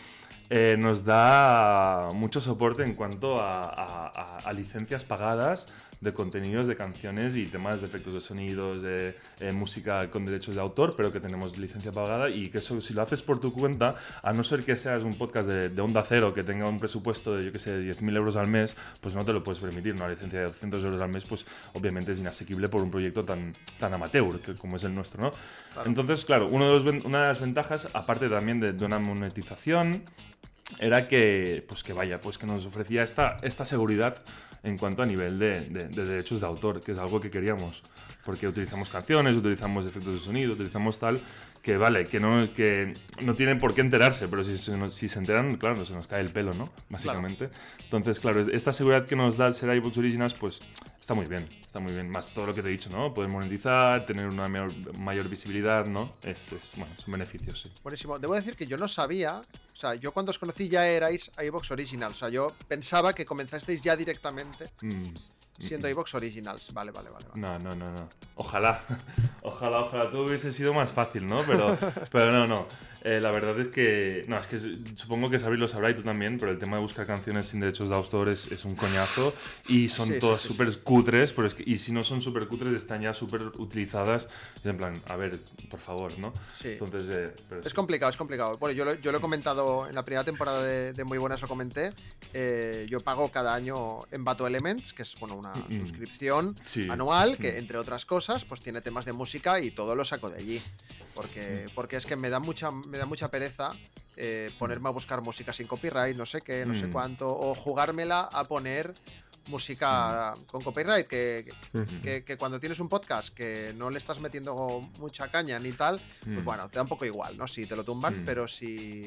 eh, nos da mucho soporte en cuanto a, licencias pagadas de contenidos de canciones y temas de efectos de sonidos, de eh, música con derechos de autor, pero que tenemos licencia pagada y que eso si lo haces por tu cuenta, a no ser que seas un podcast de, onda cero que tenga un presupuesto de, yo que sé, 10.000 euros al mes, pues no te lo puedes permitir. Una licencia de 200 euros al mes, pues obviamente es inasequible por un proyecto tan, tan amateur que, como es el nuestro, ¿no? Entonces, claro, uno de los, una de las ventajas, aparte también de, de una monetización, era que, pues que vaya, pues que nos ofrecía esta, esta seguridad en cuanto a nivel de, de, derechos de autor, que es algo que queríamos, porque utilizamos canciones, utilizamos efectos de sonido, utilizamos tal, que vale, que no, que no tienen por qué enterarse, pero si, si se enteran, claro, se nos cae el pelo, ¿no? Básicamente. Entonces, claro, esta seguridad que nos da el ser iBooks Originals, pues está muy bien, está muy bien. Más todo lo que te he dicho, ¿no? Poder monetizar, tener una mayor, visibilidad, ¿no? Es, es, bueno, son beneficios, sí. Buenísimo. Debo decir que yo no sabía, o sea, yo cuando os conocí ya erais iBox Originals, o sea, yo pensaba que comenzasteis ya directamente. Mm. Siendo iBox Originals. Vale, vale, vale, No, no, no, no. Ojalá. ojalá, ojalá todo hubiese sido más fácil, ¿no? Pero, pero no, no. Eh, la verdad es que. No, es que supongo que Sabri lo sabrá y tú también, pero el tema de buscar canciones sin derechos de autor es, es un coñazo. Y son todas súper cutres, pero es que, y si no son súper cutres, están ya súper utilizadas. en plan, a ver, por favor, ¿no? Sí. Entonces. Eh, es complicado, es complicado. Bueno, yo lo, yo lo he comentado en la primera temporada de, Muy Buenas, lo comenté. Eh, yo pago cada año en Bato Elements, que es bueno, una mm, suscripción anual, que entre otras cosas, pues tiene temas de música y todo lo saco de allí. Porque, porque es que me da mucha me da mucha pereza eh, ponerme a buscar música sin copyright, no sé qué, no sé mm. cuánto, o jugármela a poner música mm. con copyright, que, que, cuando tienes un podcast que no le estás metiendo mucha caña ni tal, pues mm. bueno, te da un poco igual, ¿no? Si te lo tumban, pero si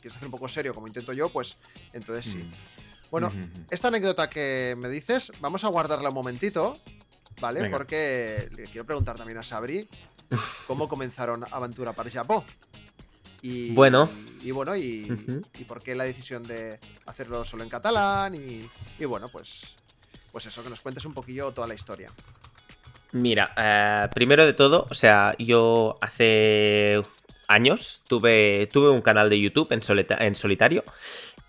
quieres hacer un poco serio como intento yo, pues entonces sí. Bueno, esta anécdota que me dices, vamos a guardarla un momentito, ¿vale? Porque le quiero preguntar también a Sabri cómo comenzaron Aventura para Japón. Y, bueno. Y, bueno, y, por qué la decisión de hacerlo solo en catalán. Y, bueno, pues, pues eso, que nos cuentes un poquillo toda la historia. Mira, eh, primero de todo, o sea, yo hace años tuve, tuve un canal de YouTube en, en solitario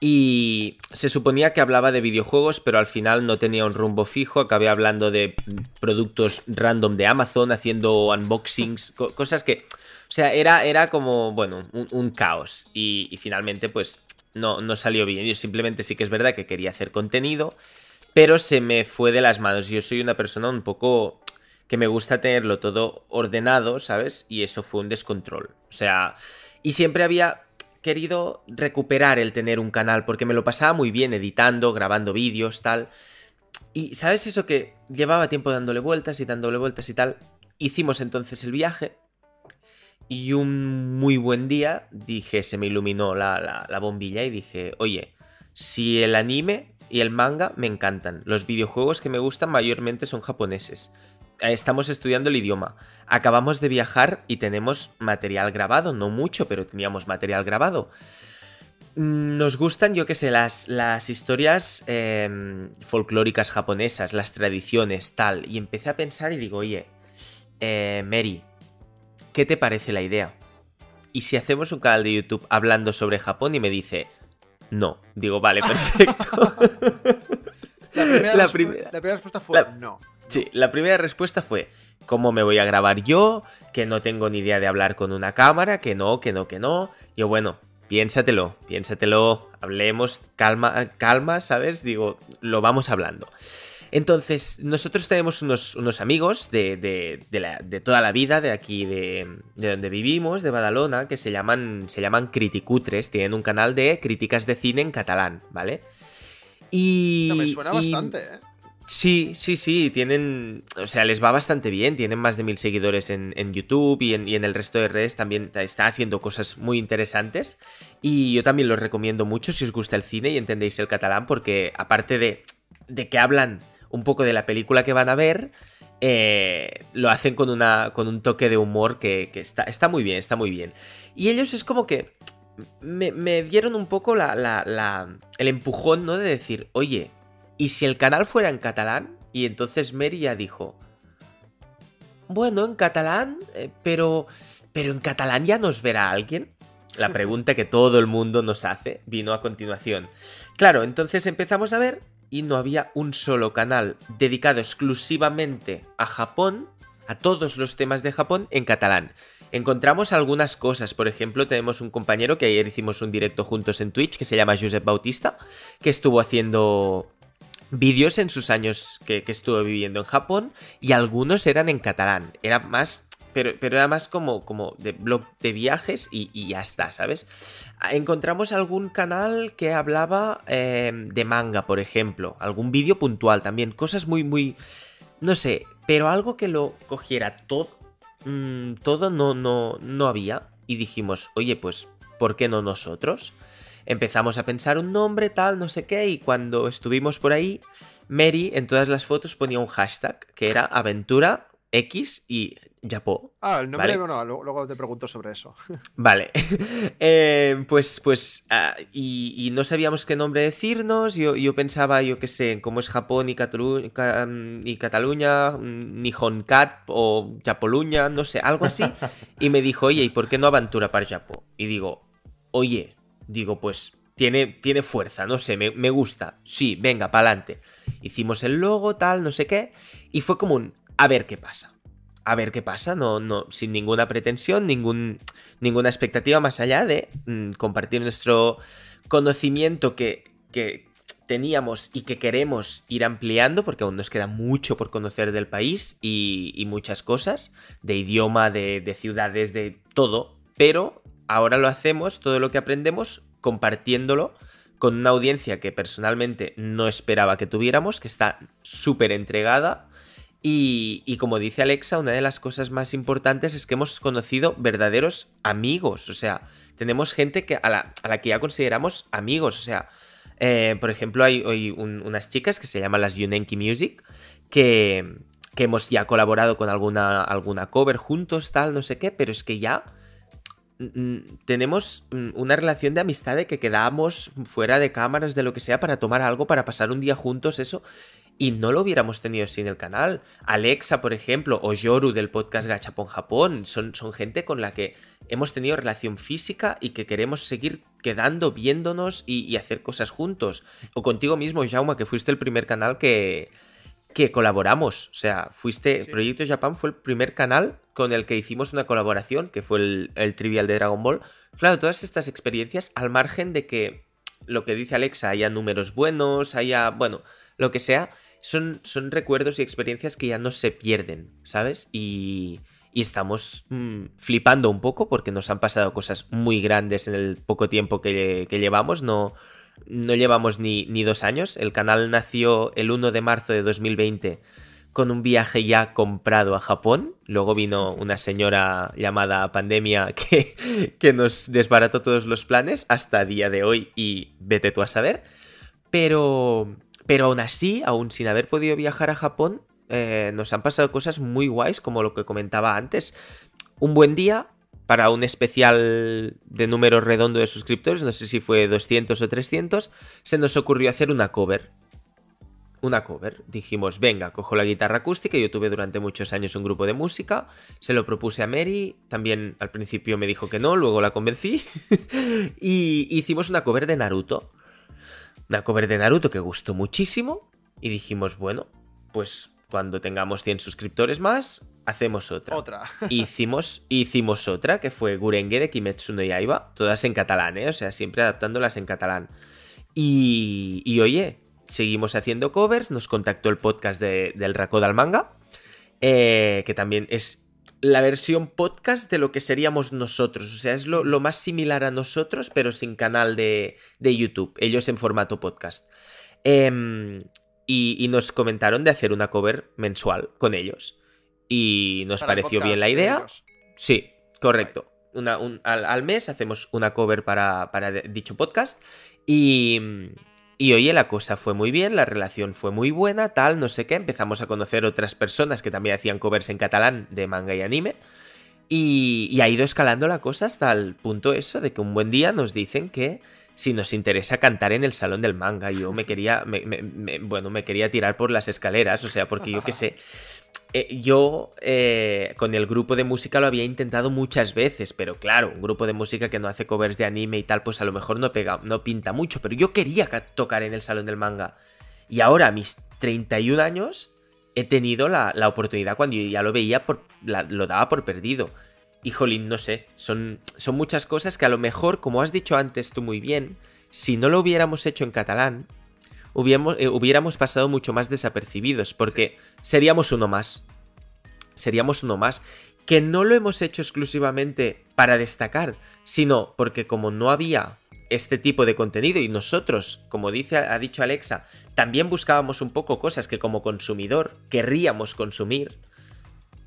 y se suponía que hablaba de videojuegos, pero al final no tenía un rumbo fijo. Acabé hablando de productos random de Amazon, haciendo unboxings, cosas que o sea, era, era como, bueno, un, caos. Y, finalmente, pues, no, no salió bien. Yo simplemente sí que es verdad que quería hacer contenido, pero se me fue de las manos. Yo soy una persona un poco que me gusta tenerlo todo ordenado, ¿sabes? Y eso fue un descontrol. O sea, y siempre había querido recuperar el tener un canal porque me lo pasaba muy bien editando, grabando vídeos, tal. Y ¿sabes eso que llevaba tiempo dándole vueltas y dándole vueltas y tal? Hicimos entonces el viaje y un muy buen día dije, se me iluminó la, bombilla y dije, oye, si el anime y el manga me encantan, los videojuegos que me gustan mayormente son japoneses. Estamos estudiando el idioma. Acabamos de viajar y tenemos material grabado, no mucho, pero teníamos material grabado. Mm, nos gustan, yo qué sé, las, historias em, folclóricas japonesas, las tradiciones, tal. Y empecé a pensar y digo, oye, eh, Mary, ¿qué te parece la idea? Y si hacemos un canal de YouTube hablando sobre Japón y me dice, no, digo, vale, perfecto. la, primera respuesta fue no. Sí, la primera respuesta fue, ¿cómo me voy a grabar yo? Que no tengo ni idea de hablar con una cámara, que no, que no, que no. Yo, bueno, piénsatelo, piénsatelo, hablemos, calma, calma, ¿sabes? Digo, lo vamos hablando. Entonces, nosotros tenemos unos, unos amigos de, de, de, la, de, toda la vida, de aquí, de, donde vivimos, de Badalona, que se llaman, se llaman Criticutres, tienen un canal de críticas de cine en catalán, ¿vale? Y... No, me suena y, bastante, ¿eh? Sí, sí, sí, tienen, o sea, les va bastante bien, tienen más de mil seguidores en, en YouTube y en, y en, el resto de redes también está haciendo cosas muy interesantes y yo también los recomiendo mucho si os gusta el cine y entendéis el catalán porque aparte de, de que hablan un poco de la película que van a ver, eh, lo hacen con, una, con un toque de humor que, que está, está, muy bien, está muy bien. Y ellos es como que me, me dieron un poco la, la, la, el empujón, ¿no? De decir, oye, ¿y si el canal fuera en catalán? Y entonces Mary ya dijo, bueno, en catalán, eh, pero, pero en catalán ya nos verá alguien. La pregunta que todo el mundo nos hace vino a continuación. Claro, entonces empezamos a ver y no había un solo canal dedicado exclusivamente a Japón, a todos los temas de Japón en catalán. Encontramos algunas cosas, por ejemplo, tenemos un compañero que ayer hicimos un directo juntos en Twitch que se llama Josep Bautista, que estuvo haciendo vídeos en sus años que, que, estuvo viviendo en Japón y algunos eran en catalán. Era más. Pero, pero era más como, como de blog de viajes y, ya está, ¿sabes? Encontramos algún canal que hablaba eh, de manga, por ejemplo. Algún vídeo puntual también. Cosas muy, muy. No sé. Pero algo que lo cogiera todo. Mmm, todo no, no, no había. Y dijimos, oye, pues, ¿por qué no nosotros? Empezamos a pensar un nombre, tal, no sé qué, y cuando estuvimos por ahí, Mary en todas las fotos ponía un hashtag que era aventura X y Japó. Ah, el nombre, ¿vale? bueno, luego te pregunto sobre eso. Vale. eh, pues, pues, uh, y, y, no sabíamos qué nombre decirnos. Yo, yo pensaba, yo qué sé, cómo es Japón y, Catalu y Cataluña, Nihon Cat o Japoluña, no sé, algo así. y me dijo, oye, ¿y por qué no Aventura para Japón? Y digo, oye, digo, pues tiene, tiene fuerza, no sé, me, me gusta. Sí, venga, pa'lante. Hicimos el logo, tal, no sé qué. Y fue como un, a ver qué pasa. A ver qué pasa, no, no, sin ninguna pretensión, ningún, ninguna expectativa más allá de mmm, compartir nuestro conocimiento que, que, teníamos y que queremos ir ampliando, porque aún nos queda mucho por conocer del país y, y muchas cosas, de idioma, de, de ciudades, de todo, pero ahora lo hacemos, todo lo que aprendemos, compartiéndolo con una audiencia que personalmente no esperaba que tuviéramos, que está súper entregada y, como dice Alexa, una de las cosas más importantes es que hemos conocido verdaderos amigos. O sea, tenemos gente que, a, la, que ya consideramos amigos. O sea, eh, por ejemplo, hay, hay un, unas chicas que se llaman las Yunenki Music que, que hemos ya colaborado con alguna, alguna cover juntos, tal, no sé qué, pero es que ya tenemos una relación de amistad de que quedamos fuera de cámaras, de lo que sea, para tomar algo, para pasar un día juntos, eso y no lo hubiéramos tenido sin el canal. Alexa, por ejemplo, o Yoru del podcast Gachapon Japón, son, son gente con la que hemos tenido relación física y que queremos seguir quedando, viéndonos y, y hacer cosas juntos. O contigo mismo, Jauma, que fuiste el primer canal que, que colaboramos. O sea, fuiste. Sí. Proyecto Japan fue el primer canal con el que hicimos una colaboración, que fue el, el trivial de Dragon Ball. Claro, todas estas experiencias, al margen de que lo que dice Alexa, haya números buenos, haya. bueno, lo que sea son, son recuerdos y experiencias que ya no se pierden, ¿sabes? Y, y estamos mmm, flipando un poco porque nos han pasado cosas muy grandes en el poco tiempo que, llevamos. No, no llevamos ni, ni, dos años. El canal nació el 1 de marzo de 2020 con un viaje ya comprado a Japón. Luego vino una señora llamada pandemia que, que nos desbarató todos los planes hasta día de hoy y vete tú a saber. Pero pero aún así, aún sin haber podido viajar a Japón, eh, nos han pasado cosas muy guays, como lo que comentaba antes. Un buen día para un especial de número redondo de suscriptores, no sé si fue 200 o 300, se nos ocurrió hacer una cover. Una cover. Dijimos, venga, cojo la guitarra acústica, yo tuve durante muchos años un grupo de música, se lo propuse a Mary, también al principio me dijo que no, luego la convencí, y hicimos una cover de Naruto una cover de Naruto que gustó muchísimo y dijimos, bueno, pues cuando tengamos 100 suscriptores más, hacemos otra. Otra. hicimos, hicimos otra que fue Gurenge de Kimetsu no Yaiba, todas en catalán, ¿eh? o sea, siempre adaptándolas en catalán. Y, y oye, seguimos haciendo covers, nos contactó el podcast de, del Raco del Manga, eh, que también es la versión podcast de lo que seríamos nosotros, o sea, es lo, lo más similar a nosotros, pero sin canal de, de YouTube, ellos en formato podcast. Em, y, y nos comentaron de hacer una cover mensual con ellos. Y nos Para pareció bien la de idea. Sí, correcto. Una, un- al, al mes hacemos una cover para, para dicho podcast. Y, y oye, la cosa fue muy bien, la relación fue muy buena, tal, no sé qué. Empezamos a conocer otras personas que también hacían covers en catalán de manga y anime. Y, y ha ido escalando la cosa hasta el punto eso de que un buen día nos dicen que si nos interesa cantar en el salón del manga, yo me quería, me- me- bueno, me quería tirar por las escaleras, o sea, porque yo qué sé, eh, yo eh, con el grupo de música lo había intentado muchas veces, pero claro, un grupo de música que no hace covers de anime y tal, pues a lo mejor no pega, no pinta mucho, pero yo quería ca- tocar en el salón del manga. Y ahora, a mis 31 años, he tenido la, oportunidad cuando yo ya lo veía, por, lo daba por perdido. Y jolín, no sé, son, son muchas cosas que a lo mejor, como has dicho antes tú muy bien, si no lo hubiéramos hecho en catalán, hubiéramos, eh, hubiéramos pasado mucho más desapercibidos, porque seríamos uno más. Seríamos uno más. Que no lo hemos hecho exclusivamente para destacar, sino porque como no había este tipo de contenido y nosotros, como dice, ha dicho Alexa, también buscábamos un poco cosas que como consumidor querríamos consumir,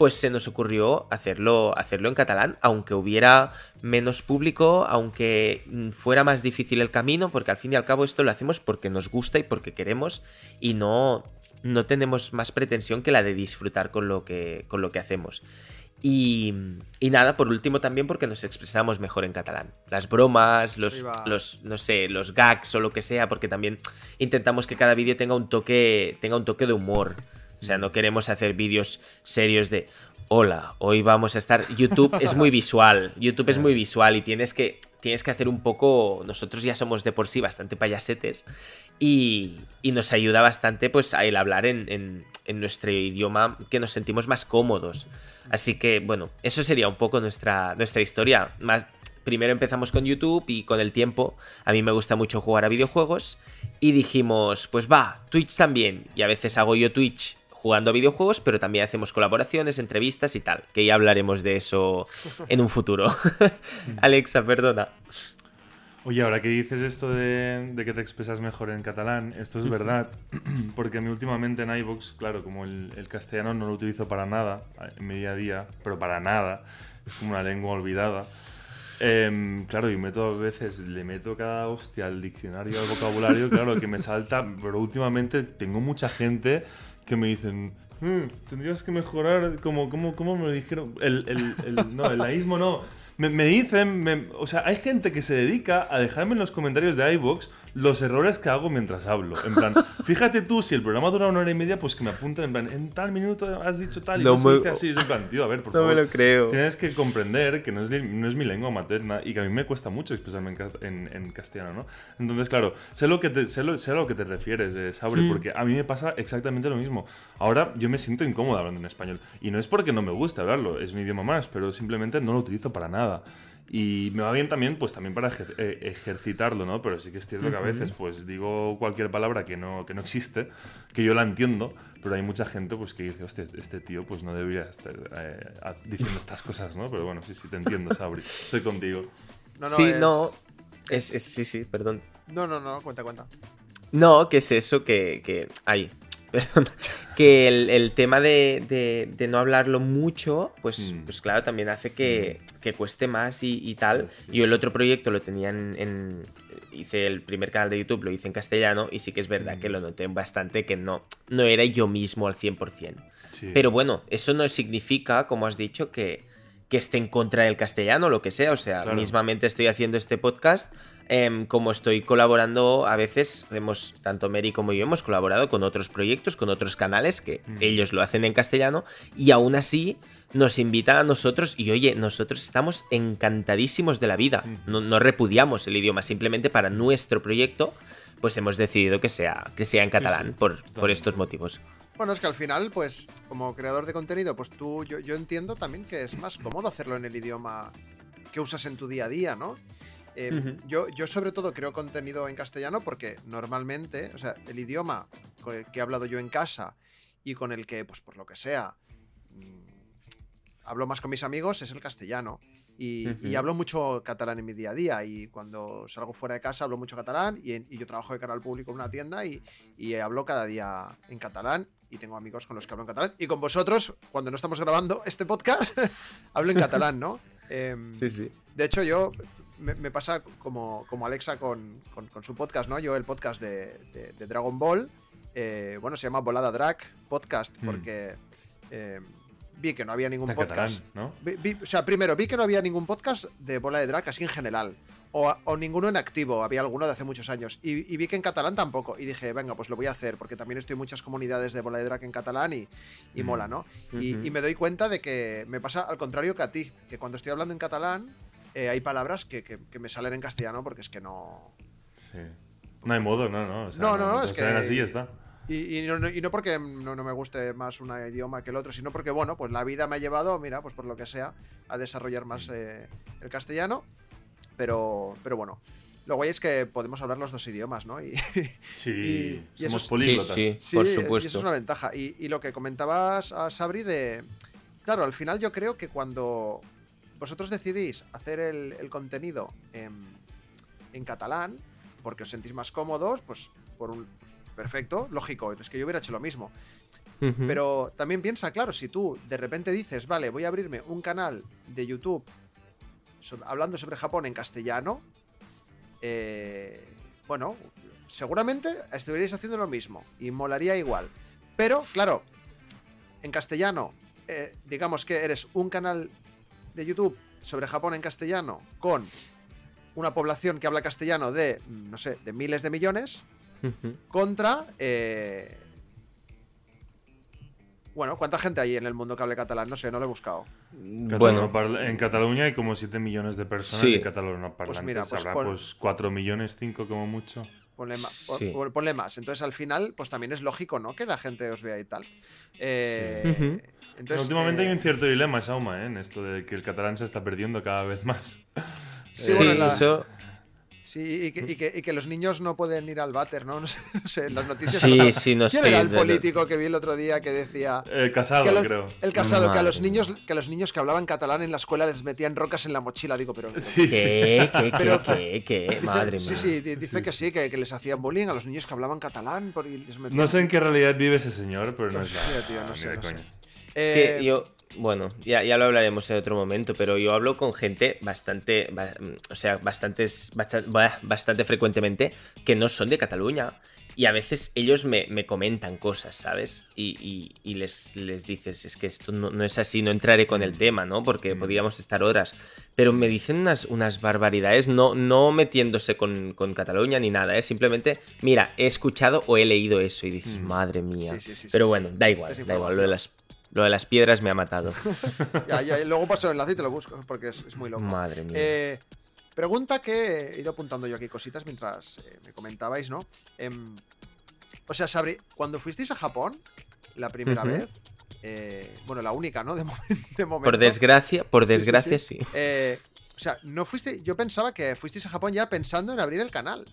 pues se nos ocurrió hacerlo, hacerlo en catalán, aunque hubiera menos público, aunque mm, fuera más difícil el camino, porque al fin y al cabo esto lo hacemos porque nos gusta y porque queremos y no, no tenemos más pretensión que la de disfrutar con lo que, con lo que hacemos. Y, y nada, por último también porque nos expresamos mejor en catalán. Las bromas, los, los, no sé, los gags o lo que sea, porque también intentamos que cada vídeo tenga un toque, tenga un toque de humor. O sea, no queremos hacer vídeos serios de hola, hoy vamos a estar. YouTube es muy visual. YouTube es muy visual y tienes que, tienes que hacer un poco. Nosotros ya somos de por sí bastante payasetes. Y, y nos ayuda bastante, pues, a el hablar en, en- en nuestro idioma que nos sentimos más cómodos. Así que, bueno, eso sería un poco nuestra, nuestra historia. Más, primero empezamos con YouTube y con el tiempo a mí me gusta mucho jugar a videojuegos y dijimos, pues va, Twitch también. Y a veces hago yo Twitch jugando a videojuegos, pero también hacemos colaboraciones, entrevistas y tal, que ya hablaremos de eso en un futuro. Alexa, perdona. Oye, ahora que dices esto de, de que te expresas mejor en catalán, esto es verdad, porque a mí últimamente en iVoox, claro, como el, el castellano no lo utilizo para nada en mi día a día, pero para nada, es como una lengua olvidada. Em, claro, y meto a veces, le meto cada hostia al diccionario, al vocabulario, claro, que me salta, pero últimamente tengo mucha gente que me dicen, "Mm, tendrías que mejorar, como, como, como me dijeron, el, el, no, el laísmo no. Me, me dicen, o sea, hay gente que se dedica a dejarme en los comentarios de iVoox los errores que hago mientras hablo. En plan, fíjate tú, si el programa dura una hora y media, pues que me apunten en plan, en tal minuto has dicho tal y No me- dice así. Es en plan, tío, a ver, por No me lo creo. Tienes que comprender que no es, li- no es mi lengua materna y que a mí me cuesta mucho expresarme en, en- en castellano, ¿no? Entonces, claro, sé, lo que te, sé, lo, sé a lo que te refieres, eh, Sabri, porque a mí me pasa exactamente lo mismo. Ahora yo me siento incómodo hablando en español. Y no es porque no me guste hablarlo, es un idioma más, pero simplemente no lo utilizo para nada. Y me va bien también, pues también para ejer- eh, ejercitarlo, ¿no? Pero sí que es cierto que a veces, pues digo cualquier palabra que no, que no existe, que yo la entiendo, pero hay mucha gente, pues que dice, hostia, este tío, pues no debería estar eh, diciendo estas cosas, ¿no? Pero bueno, sí, sí, te entiendo, Sabri. Estoy contigo. No, no, sí, es- no. Es, es- sí, sí, perdón. No, no, no, cuenta, cuenta. No, que es eso que. que ay, perdón. Que el, el tema de, de- de no hablarlo mucho, pues, Mm. pues claro, también hace que, que cueste más y, y tal. Yo el otro proyecto lo tenía en, en- Hice el primer canal de YouTube, lo hice en castellano, y sí que es verdad Mm. que lo noté bastante que no, no era yo mismo al 100%. Sí. Pero bueno, eso no significa, como has dicho, que, que esté en contra del castellano o lo que sea. O sea, Claro. mismamente estoy haciendo este podcast. Em, como estoy colaborando a veces, hemos, tanto Mary como yo hemos colaborado con otros proyectos, con otros canales que Mm. ellos lo hacen en castellano y aún así nos invitan a nosotros y oye, nosotros estamos encantadísimos de la vida. Mm. No, no repudiamos el idioma simplemente para nuestro proyecto, pues hemos decidido que sea, que sea en catalán sí, por, por estos motivos. Bueno, es que al final, pues, como creador de contenido, pues tú, yo, yo entiendo también que es más cómodo hacerlo en el idioma que usas en tu día a día, ¿no? Eh, Ujú. yo, yo sobre todo creo contenido en castellano porque normalmente, o sea, el idioma con el que he hablado yo en casa y con el que, pues por lo que sea, mm, hablo más con mis amigos es el castellano. Y, hablo mucho catalán en mi día a día. Y cuando salgo fuera de casa hablo mucho catalán. Y, en- y yo trabajo de cara al público en una tienda y, y hablo cada día en catalán. Y tengo amigos con los que hablo en catalán. Y con vosotros, cuando no estamos grabando este podcast, hablo en catalán, ¿no? Em, sí. de hecho, yo me, me pasa como, como Alexa con, con- con su podcast, ¿no? Yo el podcast de, de- de Dragon Ball, eh, bueno, se llama Volada Drag Podcast, Hmm. porque eh, vi que no había ningún podcast. catalán, ¿no? Vi- vi- o sea, primero, vi que no había ningún podcast de Bola de Drag así en general. O, o ninguno en activo, había alguno de hace muchos años. Y, y vi que en catalán tampoco. Y dije, venga, pues lo voy a hacer, porque también estoy en muchas comunidades de Bola de Drag en catalán y, y Ujú. mola, ¿no? Y, Ujú. y me doy cuenta de que me pasa al contrario que a ti, que cuando estoy hablando en catalán eh, hay palabras que, que- que me salen en castellano porque es que no... Sí. No hay modo, no, no. o sea, No, no, no, es que- así y ya está. Y, y no, no- y no porque no, no me guste más un idioma que el otro, sino porque, bueno, pues la vida me ha llevado, mira, pues por lo que sea, a desarrollar más eh, el castellano. Pero, pero bueno, lo guay es que podemos hablar los dos idiomas, ¿no? Y, Sí, y somos es- políglotas. Sí, sí, Sí, por y eso es supuesto. una ventaja. Y, y lo que comentabas a Sabri de. Claro, al final yo creo que cuando vosotros decidís hacer el, el contenido en, en catalán, porque os sentís más cómodos, pues por un. Perfecto, lógico, es que yo hubiera hecho lo mismo. Pero también piensa, claro, si tú de repente dices, vale, voy a abrirme un canal de YouTube hablando sobre Japón en castellano, eh, bueno, seguramente estuvierais haciendo lo mismo y molaría igual. Pero, claro, en castellano, eh, digamos que eres un canal de YouTube sobre Japón en castellano con una población que habla castellano de, no sé, de miles de millones, contra... eh, bueno, ¿cuánta gente hay en el mundo que hable catalán? No sé, no lo he buscado. Bueno, en Cataluña hay como 7 millones de personas Sí. de catalanoparlantes. Pues mira, pues Habrá pon- pues 4 millones, 5 como mucho. Ponle, Sí. pon- ponle más. Entonces, al final, pues también es lógico, ¿no? Que la gente os vea y tal. Eh, Ujú. Entonces, Últimamente eh, hay un cierto dilema, Sauma, ¿eh? en esto de que el catalán se está perdiendo cada vez más. Sí, sí, bueno, la- eso. Sí, y que, y que- y que los niños no pueden ir al váter, ¿no? No sé, no sé, en las noticias. Sí, sí, no ¿Quién sé. era el político que vi el otro día que decía. Eh, casado, que a los- creo. El casado, que a los niños que a los niños que hablaban catalán en la escuela les metían rocas en la mochila. Digo, pero. Sí, sí. ¿Qué? ¿Qué? ¿Qué? Pero- ¿Qué? Madre sí, mía. sí, di- dice que sí, que, que les hacían bullying a los niños que hablaban catalán. por- y les metían- No sé en qué realidad vive ese señor, pero no es la. Tío, no sé, sé. Es Eh, que yo, bueno, ya, ya lo hablaremos en otro momento, pero yo hablo con gente bastante, ba- o sea, bastantes, bastante frecuentemente que no son de Cataluña. Y a veces ellos me, me comentan cosas, ¿sabes? Y, y- y les, les dices, es que esto no, no es así, no entraré con el tema, ¿no? Porque Mm. podríamos estar horas. Pero me dicen unas, unas barbaridades, no, no metiéndose con, con Cataluña ni nada, es simplemente, mira, he escuchado o he leído eso y dices, Mm. madre mía. Sí, sí, sí, Pero bueno, da igual, da igual, lo de las, lo de las piedras me ha matado. ya, ya, luego paso el enlace y te lo busco porque es, es muy loco. Madre mía. Eh, pregunta que he ido apuntando yo aquí cositas mientras eh, me comentabais, ¿no? Em, o sea, Sabri, cuando fuisteis a Japón la primera Ujú. vez, eh, bueno, la única, ¿no? De, momen- de momento. por desgracia, por Sí, sí, desgracia sí. sí. Eh, o sea, no fuiste. Yo pensaba que fuisteis a Japón ya pensando en abrir el canal.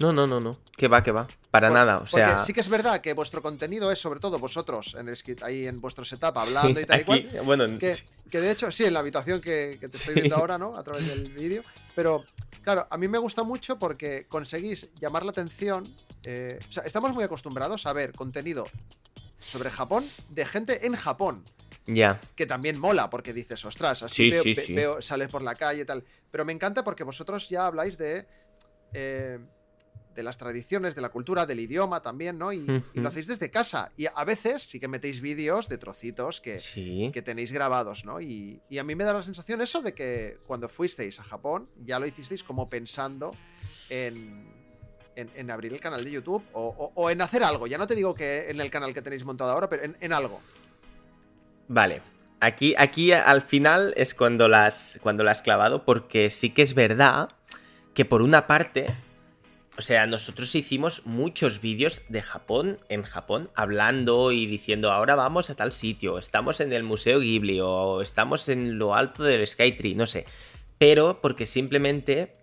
No, no, no, no. Que va, que va. Para nada. O sea, sí que es verdad que vuestro contenido es sobre todo vosotros, en el, skit- ahí en vuestro setup, hablando y tal y cual. bueno, Que, sí. que de hecho, sí, en la habitación que, que te estoy Sí. viendo ahora, ¿no? A través del vídeo. Pero, claro, a mí me gusta mucho porque conseguís llamar la atención. eh, o sea, estamos muy acostumbrados a ver contenido sobre Japón de gente en Japón. ya. Que también mola, porque dices, ostras, así Sí, veo, veo- sales por la calle y tal. Pero me encanta porque vosotros ya habláis de. eh, de las tradiciones, de la cultura, del idioma también, ¿no? Y, lo hacéis desde casa. Y a veces sí que metéis vídeos de trocitos que, Sí. que tenéis grabados, ¿no? Y, y a mí me da la sensación eso de que cuando fuisteis a Japón ya lo hicisteis como pensando en, en, en abrir el canal de YouTube o, o- o en hacer algo. Ya no te digo que en el canal que tenéis montado ahora, pero en, en algo. Vale. Aquí, aquí al final es cuando las, cuando la has clavado, porque sí que es verdad que por una parte O sea, nosotros hicimos muchos vídeos de Japón en Japón, hablando y diciendo, ahora vamos a tal sitio, estamos en el Museo Ghibli o estamos en lo alto del Skytree, no sé. Pero porque simplemente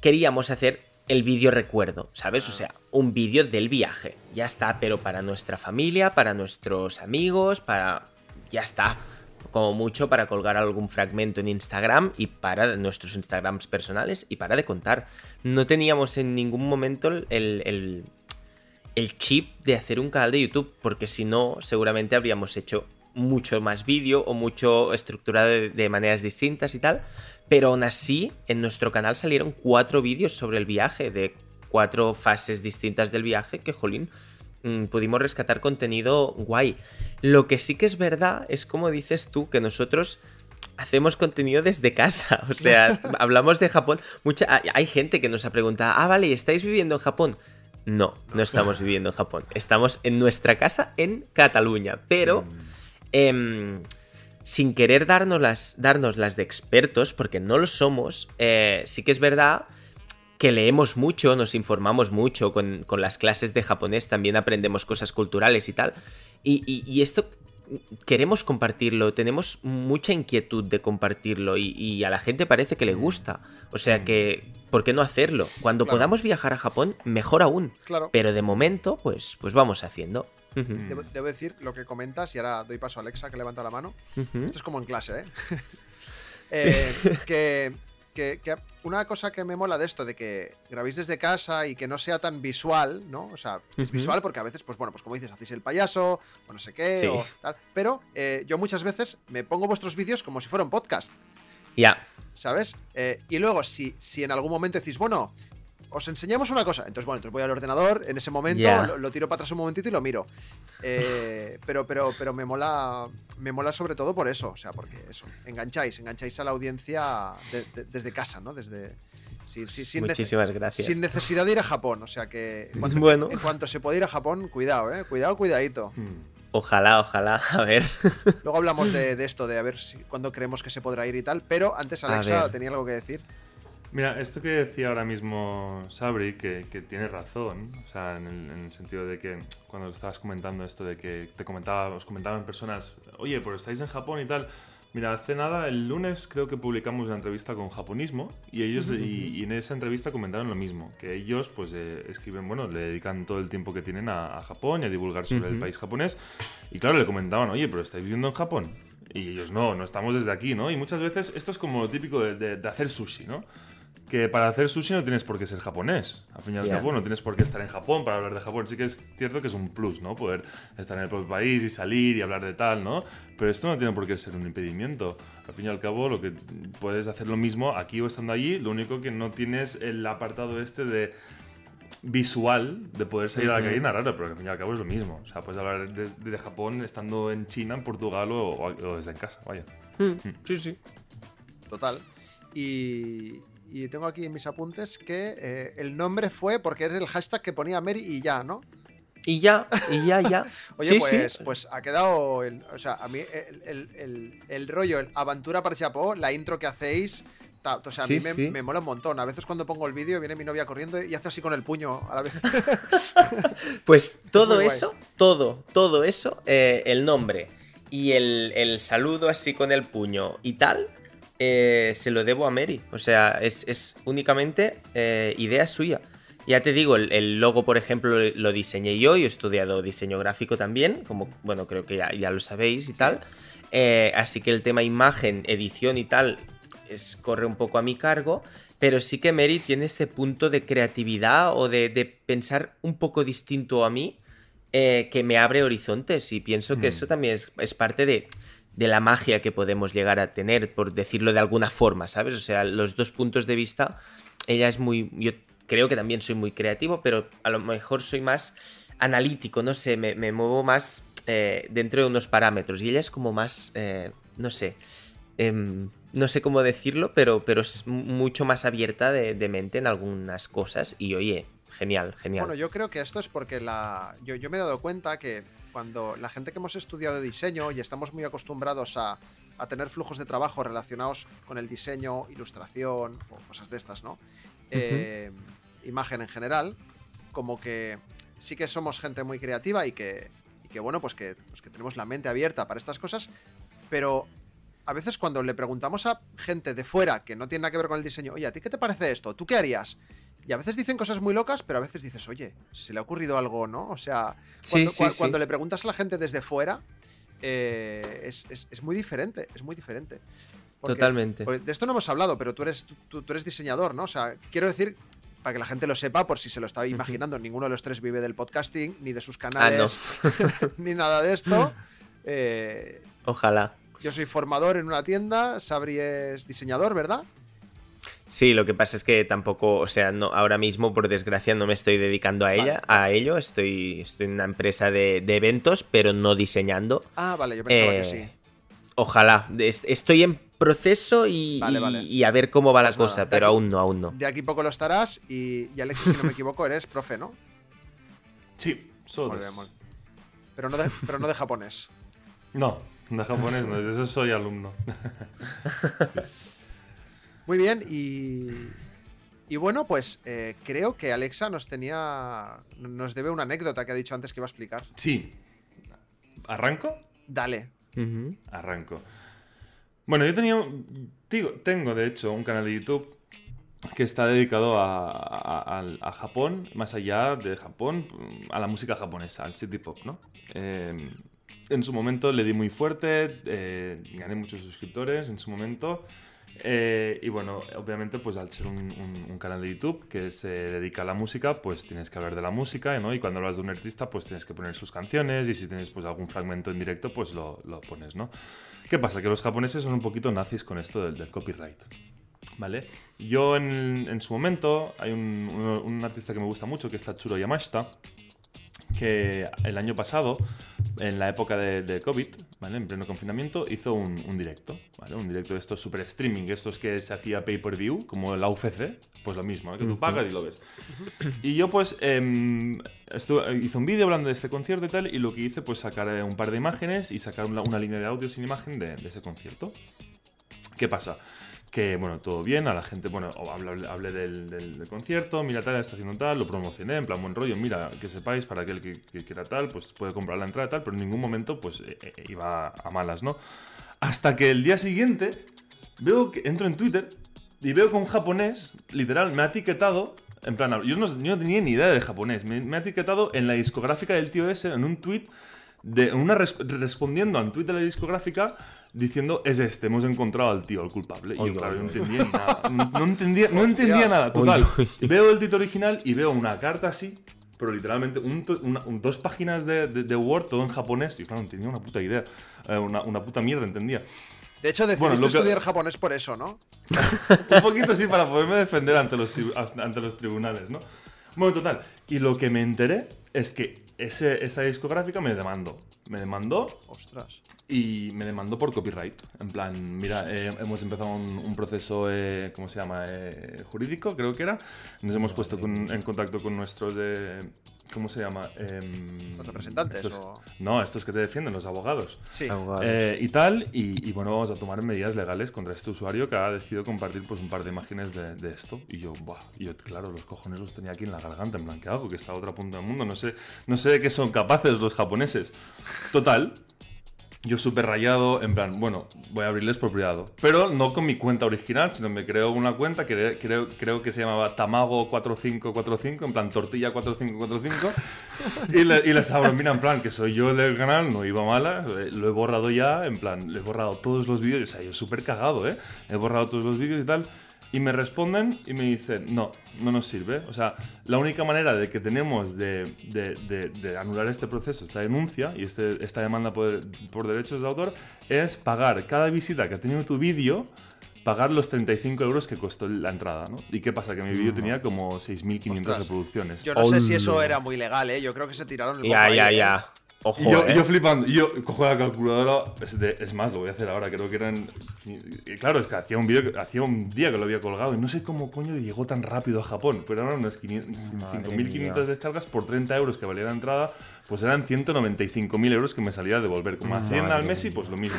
queríamos hacer el vídeo recuerdo, ¿sabes? O sea, un vídeo del viaje. Ya está, pero para nuestra familia, para nuestros amigos, para... Ya está. Como mucho para colgar algún fragmento en Instagram y para nuestros Instagrams personales y para de contar. No teníamos en ningún momento el, el, chip de hacer un canal de YouTube, porque si no, seguramente habríamos hecho mucho más vídeo o mucho estructurado de maneras distintas y tal. Pero aún así, en nuestro canal salieron cuatro vídeos sobre el viaje, de cuatro fases distintas del viaje, que, jolín, pudimos rescatar contenido guay. Lo que sí que es verdad es como dices tú, que nosotros hacemos contenido desde casa. O sea, hablamos de Japón. Mucha, hay gente que nos ha preguntado, ah, vale, ¿estáis viviendo en Japón? No, no estamos viviendo en Japón. Estamos en nuestra casa en Cataluña. Pero... Eh, sin querer darnos las, de expertos, porque no lo somos, eh, sí que es verdad que leemos mucho, nos informamos mucho con, las clases de japonés, también aprendemos cosas culturales y tal. Y, esto queremos compartirlo, tenemos mucha inquietud de compartirlo y, a la gente parece que le gusta. O sea que, ¿por qué no hacerlo? Cuando podamos viajar a Japón, mejor aún. Claro. Pero de momento, pues, pues vamos haciendo. Debo, decir lo que comentas, y ahora doy paso a Alexa que levanta la mano. Esto es como en clase, ¿eh? eh que, una cosa que me mola de esto, de que grabéis desde casa y que no sea tan visual, ¿no? O sea, es visual porque a veces, pues bueno, pues como dices, hacéis el payaso, o no sé qué, o tal. Pero eh, yo muchas veces me pongo vuestros vídeos como si fuera un podcast. Ya. ¿Sabes? Eh, y luego, si, si en algún momento decís, bueno, os enseñamos una cosa. Entonces, bueno, entonces voy al ordenador en ese momento, lo, tiro para atrás un momentito y lo miro. Eh, pero, pero, pero me mola. Me mola sobre todo por eso. O sea, porque eso. Engancháis, engancháis a la audiencia desde casa, ¿no? Desde. Sin, Muchísimas gracias. Sin necesidad de ir a Japón. O sea que. En cuanto, bueno. en cuanto se puede ir a Japón, cuidado, eh. Cuidado, cuidadito. Hmm. Ojalá, ojalá, a ver. Luego hablamos de, esto, de a ver si, cuándo creemos que se podrá ir y tal. Pero antes Alexa tenía algo que decir. Mira, esto que decía ahora mismo Sabri, que, tiene razón, o sea, en el, sentido de que cuando estabas comentando esto de que te comentaba, os comentaban personas, oye, pues estáis en Japón y tal. Mira, hace nada, el lunes creo que publicamos una entrevista con Japonismo y ellos, y, en esa entrevista comentaron lo mismo, que ellos pues eh, escriben, bueno, le dedican todo el tiempo que tienen a, Japón y a divulgar sobre el país japonés. Y claro, le comentaban, oye, pero estáis viviendo en Japón. Y ellos, no, no estamos desde aquí, ¿no? Y muchas veces esto es como lo típico de hacer sushi, ¿no? Que para hacer sushi no tienes por qué ser japonés. Al fin y al cabo, no tienes por qué estar en Japón para hablar de Japón. Sí que es cierto que es un plus, ¿no? Poder estar en el propio país y salir y hablar de tal, ¿no? Pero esto no tiene por qué ser un impedimento. Al fin y al cabo, lo que puedes hacer lo mismo aquí o estando allí, lo único que no tienes el apartado este de visual de poder salir a la calle y narrar, pero al fin y al cabo es lo mismo. O sea, puedes hablar de, Japón estando en China, en Portugal o, desde en casa, vaya. Hmm. Hmm. Sí, sí. Total. Y, y tengo aquí en mis apuntes que eh, el nombre fue porque es el hashtag que ponía Mary y ya, ¿no? Y ya, y ya, ya. Oye, pues, pues ha quedado. o sea, a mí el, rollo, el Aventura para Chapo, la intro que hacéis. O sea, a mí me, mola un montón. A veces cuando pongo el vídeo viene mi novia corriendo y hace así con el puño a la vez. pues todo eso, todo, todo eso, eh, el nombre y el, el saludo así con el puño y tal, eh, se lo debo a Mary. O sea, es, únicamente eh, idea suya. Ya te digo, el, logo, por ejemplo, lo diseñé yo. Yo he estudiado diseño gráfico también, como, bueno, creo que ya, lo sabéis y tal. Eh, así que el tema imagen, edición y tal, es, corre un poco a mi cargo. Pero sí que Mary tiene ese punto de creatividad o de, pensar un poco distinto a mí que me abre horizontes. Y pienso que mm. eso también es parte de de la magia que podemos llegar a tener, por decirlo de alguna forma, ¿sabes? O sea, los dos puntos de vista, ella es muy, yo creo que también soy muy creativo, pero a lo mejor soy más analítico, no sé, me, muevo más eh, dentro de unos parámetros y ella es como más, eh, no sé, em, no sé cómo decirlo, pero, pero es mucho más abierta de, de, mente en algunas cosas y oye, genial, genial. Bueno, yo creo que esto es porque la... yo, yo me he dado cuenta que cuando la gente que hemos estudiado diseño y estamos muy acostumbrados a, tener flujos de trabajo relacionados con el diseño, ilustración o cosas de estas, ¿no? Eh, imagen en general, como que sí que somos gente muy creativa y que, y que bueno, pues que, pues que tenemos la mente abierta para estas cosas, pero a veces cuando le preguntamos a gente de fuera que no tiene nada que ver con el diseño, oye, ¿a ti qué te parece esto? ¿Tú qué harías? Y a veces dicen cosas muy locas, pero a veces dices, oye, ¿se le ha ocurrido algo, no? O sea, cuando, sí, cua- sí. cuando le preguntas a la gente desde fuera, eh, es, es- es muy diferente, es muy diferente. Porque- Totalmente. porque de esto no hemos hablado, pero tú eres, tú- tú, eres diseñador, ¿no? O sea, quiero decir, para que la gente lo sepa, por si se lo estaba imaginando, ninguno de los tres vive del podcasting, ni de sus Ah, no. canales, ni nada de esto. Eh, Ojalá. yo soy formador en una tienda, Sabri es diseñador, ¿verdad? Sí, lo que pasa es que tampoco, o sea, no, ahora mismo, por desgracia, no me estoy dedicando a ella, a ello. Estoy, estoy en una empresa de, de eventos, pero no diseñando. Ah, vale, yo pensaba que Eh, sí. Ojalá. Es- Estoy en proceso y, Vale, y- vale. y a ver cómo va la Pues nada, cosa, pero aquí- aún no, aún no. De aquí poco lo estarás y, y Alexis, si no me equivoco, eres profe, ¿no? Sí, solo. Pero no de, pero no de japonés. No, de japonés no, de eso soy alumno. Muy bien, y, y bueno, pues eh, creo que Alexa nos tenía. Nos debe una anécdota que ha dicho antes que iba a explicar. Sí. ¿Arranco? Dale. Arranco. Bueno, yo tenía. Digo, tengo de hecho un canal de YouTube que está dedicado a, a- a- a Japón, más allá de Japón, a la música japonesa, al city pop, ¿no? Eh, en su momento le di muy fuerte, eh, gané muchos suscriptores en su momento. Eh, y bueno, obviamente, pues al ser un, canal de YouTube que se dedica a la música, pues tienes que hablar de la música, ¿no? Y cuando hablas de un artista, pues tienes que poner sus canciones y si tienes pues algún fragmento en directo, pues lo, pones, ¿no? ¿Qué pasa? Que los japoneses son un poquito nazis con esto del, copyright. ¿Vale? Yo en, en su momento, hay un artista que me gusta mucho que es Tatsuro Yamashita, que el año pasado, en la época de, de COVID, ¿vale? En pleno confinamiento, hizo un, un directo, ¿vale? Un directo de estos super streaming, estos que se hacía pay-per-view, como la UFC, pues lo mismo, ¿eh? que tú pagas y lo ves. Y yo pues estu- hice un vídeo hablando de este concierto y tal, y lo que hice pues sacar eh, un par de imágenes y sacar una, una línea de audio sin imagen de, de ese concierto. ¿Qué pasa? Que, bueno, todo bien, a la gente, bueno, hablé, del, del- del concierto, mira tal, está haciendo tal, lo promocioné, en plan buen rollo, mira, que sepáis, para aquel que, que quiera tal, pues puede comprar la entrada tal, pero en ningún momento, pues, eh, eh, iba a malas, ¿no? Hasta que el día siguiente, veo que entro en Twitter y veo que un japonés, literal, me ha etiquetado, en plan, yo no, yo no tenía ni idea de japonés, me, me ha etiquetado en la discográfica del tío ese, en un tweet, de, una res- respondiendo a un tweet de la discográfica diciendo es este, hemos encontrado al tío, al culpable. Y yo, claro, no entendía ni nada. No, no entendía, no entendía nada, total. Veo el título original y veo una carta así, pero literalmente un to- una- un- dos páginas de, de- de Word, todo en japonés. Y claro, no entendía una puta idea. Eh, una, una puta mierda, entendía. De hecho, decidiste Bueno, que- estudiar japonés por eso, ¿no? Un poquito sí para poderme defender ante los, tri- ante los tribunales, ¿no? Bueno, total. Y lo que me enteré es que ese, esa discográfica me demandó. Me demandó Ostras. y me demandó por copyright. En plan, mira, eh, hemos empezado un, un proceso, eh, ¿cómo se llama? Eh, jurídico, creo que era. Nos hemos puesto con- en contacto con nuestros, ¿cómo se llama? Em, ¿Los representantes estos- o...? No, estos que te defienden, los abogados. Sí. Abogados. Eh, y tal, y, y bueno, vamos a tomar medidas legales contra este usuario que ha decidido compartir pues un par de imágenes de, de esto. Y yo, buah, y yo, claro, los cojones los tenía aquí en la garganta, en plan, ¿qué hago? Que está a otra punta del mundo, no sé, no sé de qué son capaces los japoneses. Total, yo súper rayado, en plan, bueno, voy a abrirles por privado. Pero no con mi cuenta original, sino me creo una cuenta que creo, creo que se llamaba Tamago4545, en plan tortilla 4545. y, le- y les abro, mira, en plan, que soy yo del canal, no iba mala, eh, lo he borrado ya, en plan, le he borrado todos los vídeos, o sea, yo súper cagado, ¿eh? He borrado todos los vídeos y tal. Y me responden y me dicen, no, no nos sirve. O sea, la única manera de que tenemos de, de- de- de anular este proceso, esta denuncia y este- esta demanda por, por derechos de autor, es pagar cada visita que ha tenido tu vídeo, pagar los 35 euros que costó la entrada, ¿no? ¿Y qué pasa? Que mi vídeo tenía como 6.500 Ostras. reproducciones. Yo no sé si eso era muy legal, ¿eh? Yo creo que se tiraron el Ya, ya, ¿eh? ya. Ojo, Y yo, eh. yo flipando, yo cojo la calculadora, es, de- es más, lo voy a hacer ahora, creo que eran... y claro, es que hacía un vídeo, hacía un día que lo había colgado y no sé cómo coño llegó tan rápido a Japón, pero eran unas 500 Madre 5.500 mía. descargas por 30 euros que valía la entrada, pues eran 195.000 euros que me salía a devolver. Como a 100 al Madre Messi, pues lo mismo.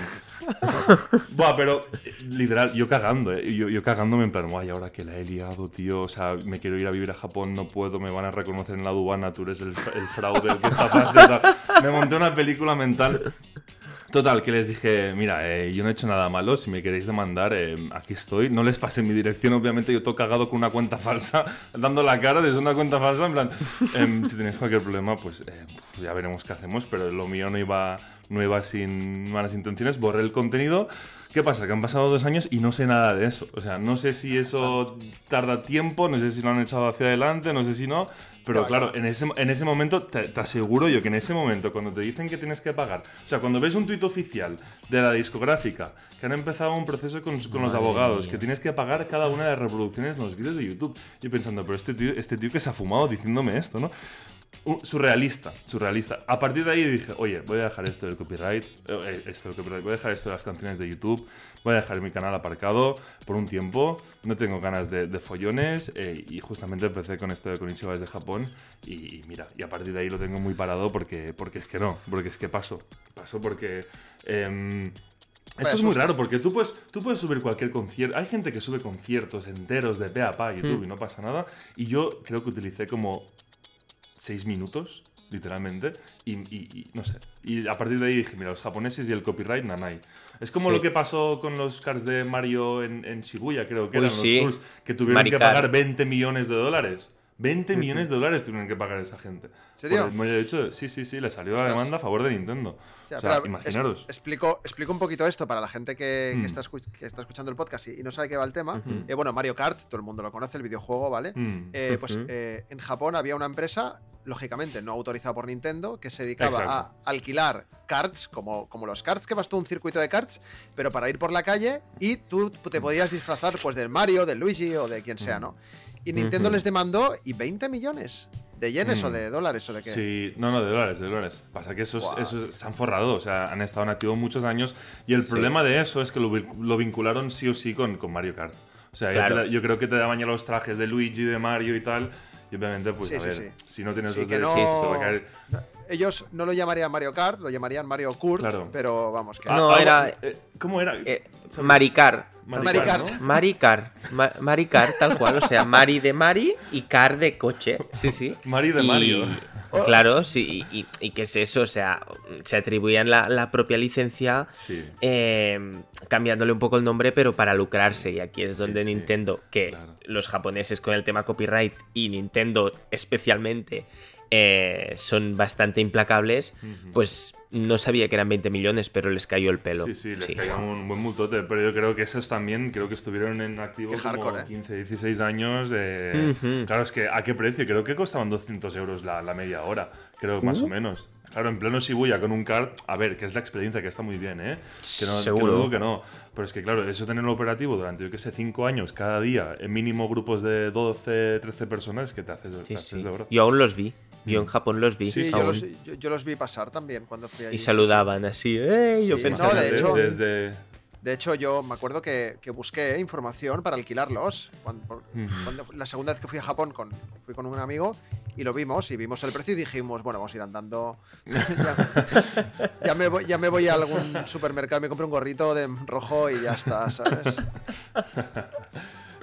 Buah, pero eh, literal, yo cagando, ¿eh? Yo, yo cagándome en plan, guay, ahora que la he liado, tío. O sea, me quiero ir a vivir a Japón, no puedo, me van a reconocer en la aduana, tú eres el, el fraude, el que está de tal. Me monté una película mental. Total, que les dije, mira, eh, yo no he hecho nada malo, si me queréis demandar, eh, aquí estoy. No les pasé mi dirección, obviamente yo todo cagado con una cuenta falsa, dando la cara desde una cuenta falsa, en plan, em, si tenéis cualquier problema, pues eh, ya veremos qué hacemos, pero lo mío no iba, no iba sin malas intenciones, borré el contenido. ¿Qué pasa? Que han pasado dos años y no sé nada de eso. O sea, no sé si eso tarda tiempo, no sé si lo han echado hacia adelante, no sé si no. Pero claro, en ese, en ese momento, te, te aseguro yo que en ese momento, cuando te dicen que tienes que pagar, o sea, cuando ves un tuit oficial de la discográfica que han empezado un proceso con, con los abogados, mía. que tienes que pagar cada una de las reproducciones en los vídeos de YouTube, yo pensando, pero este tío, este tío que se ha fumado diciéndome esto, ¿no? Surrealista, surrealista. A partir de ahí dije, oye, voy a dejar esto del copyright, eh, esto del copyright, voy a dejar esto de las canciones de YouTube, voy a dejar mi canal aparcado por un tiempo, no tengo ganas de, de follones eh, y justamente empecé con esto de Konichiwa desde Japón y, y mira, y a partir de ahí lo tengo muy parado porque, porque es que no, porque es que paso, paso porque... em, esto es muy raro porque tú puedes, tú puedes subir cualquier concierto. Hay gente que sube conciertos enteros de pe a pa a YouTube y no pasa nada. Y yo creo que utilicé como seis minutos, literalmente. Y, y- y no sé. Y a partir de ahí dije, mira, los japoneses y el copyright, nanai. Es como Sí. lo que pasó con los cars de Mario en, en Shibuya, creo que Uy, eran sí. los tours, que tuvieron que pagar 20 millones de dólares. 20 millones de dólares tuvieron que pagar esa gente. ¿Serio? Por el hecho, sí, sí, sí, le salió la demanda a favor de Nintendo. O sea, O sea, pero es- imaginaros. explico, explico un poquito esto para la gente que, que Mm. está, que está escuchando el podcast y, y no sabe qué va el tema. Eh, bueno, Mario Kart, todo el mundo lo conoce, el videojuego, ¿vale? Mm. Eh, pues eh, en Japón había una empresa, lógicamente no autorizada por Nintendo, que se dedicaba Exacto. a alquilar karts, como, como los karts, que vas tú un circuito de karts, pero para ir por la calle y tú te podías disfrazar pues del Mario, del Luigi o de quien sea, ¿no? Y Nintendo les demandó y 20 millones de yenes Mm. o de dólares o de qué. Sí, no, no, de dólares, de dólares. Pasa que esos, Guau. esos se han forrado, o sea, han estado en activo muchos años y el Sí. problema de eso es que lo, vi- lo vincularon sí o sí con, con Mario Kart. O sea, Claro. yo creo que te daban ya los trajes de Luigi, de Mario y tal. Y obviamente, pues Sí, a sí, ver, sí. si no tienes Sí, los que derechos, no- va a caer. Ellos no lo llamarían Mario Kart, lo llamarían Mario Kurt, Claro. pero vamos, que... Ah, No, era- eh, ¿Cómo era? Eh. Maricar. Maricar. ¿no? Maricar. Ma- Maricar, tal cual. O sea, Mari de Mari y Car de coche. Sí, sí. Mari de Y- Mario. Claro, sí. Y, y qué es eso? O sea, se atribuían la, la propia licencia. Sí. eh, cambiándole un poco el nombre, pero para lucrarse. Y aquí es donde sí, Nintendo, que claro. los japoneses con el tema copyright y Nintendo especialmente eh, son bastante implacables, pues no sabía que eran 20 millones, pero les cayó el pelo. Sí, sí, les cayó un buen multote, pero yo creo que esos también, creo que estuvieron en activo como hardcore, ¿eh? 15, 16 años. eh. Claro, es que ¿a qué precio? Creo que costaban 200 euros la, la media hora, creo, más o menos. Claro, en pleno Shibuya con un kart, a ver, que es la experiencia, que está muy bien, ¿eh? Que no, que no Seguro. que no. Pero es que, claro, eso tenerlo operativo durante, yo que sé, 5 años, cada día, en mínimo grupos de 12, 13 personas, que te haces, te Sí, haces sí. de oro. Yo aún los vi. Yo en Japón los vi. Sí, yo aún. los, yo, yo los vi pasar también cuando fui allí. Y saludaban así. ¡Ey! Yo Sí, pensaba. no, de hecho- Desde... De hecho, yo me acuerdo que, que busqué información para alquilarlos. Cuando, por- cuando- la segunda vez que fui a Japón con, fui con un amigo y lo vimos y vimos el precio y dijimos, bueno, vamos a ir andando. ya, ya me voy, ya me voy a algún supermercado, me compro un gorrito de rojo y ya está, ¿sabes?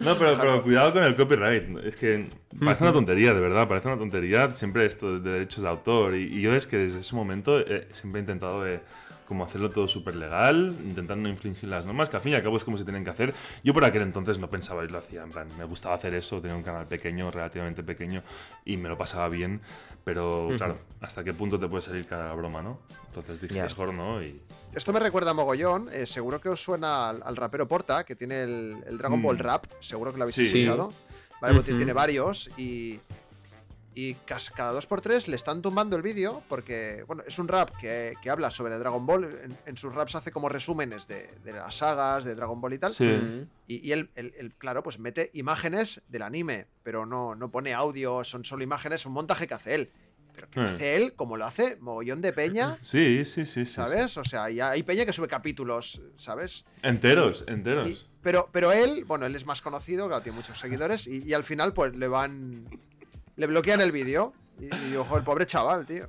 No, pero, pero cuidado con el copyright. Es que parece una tontería, de verdad. Parece una tontería siempre esto de derechos de autor. Y, y yo es que desde ese momento eh, siempre he intentado de, como hacerlo todo súper legal, intentando no infringir las normas, que al fin y al cabo es como se tienen que hacer. Yo por aquel entonces no pensaba y lo hacía. En plan, me gustaba hacer eso, tenía un canal pequeño, relativamente pequeño, y me lo pasaba bien. Pero claro, ¿hasta qué punto te puede salir cada broma, no? Entonces dije, Ya. mejor no. Y Esto me recuerda a mogollón. eh, seguro que os suena al, al rapero Porta, que tiene el, el Dragon Mm. Ball Rap. Seguro que lo habéis Sí. escuchado. Vale, Ujú. tiene varios y. Y cada dos por tres le están tumbando el vídeo porque, bueno, es un rap que, que habla sobre Dragon Ball. En, en sus raps hace como resúmenes de, de las sagas de Dragon Ball y tal. sí. Y, y él, él- él, claro, pues mete imágenes del anime, pero no, no pone audio, son solo imágenes, un montaje que hace él. Pero que Hmm. hace él, como lo hace, mogollón de peña. Sí, sí, sí, sí, sí. ¿Sabes? O sea, hay peña que sube capítulos, ¿sabes? Enteros, Y- enteros. pero, pero él, bueno, él es más conocido, claro, tiene muchos seguidores, y, y al final, pues le van. Le bloquean el vídeo. Y, y ojo, el pobre chaval, tío.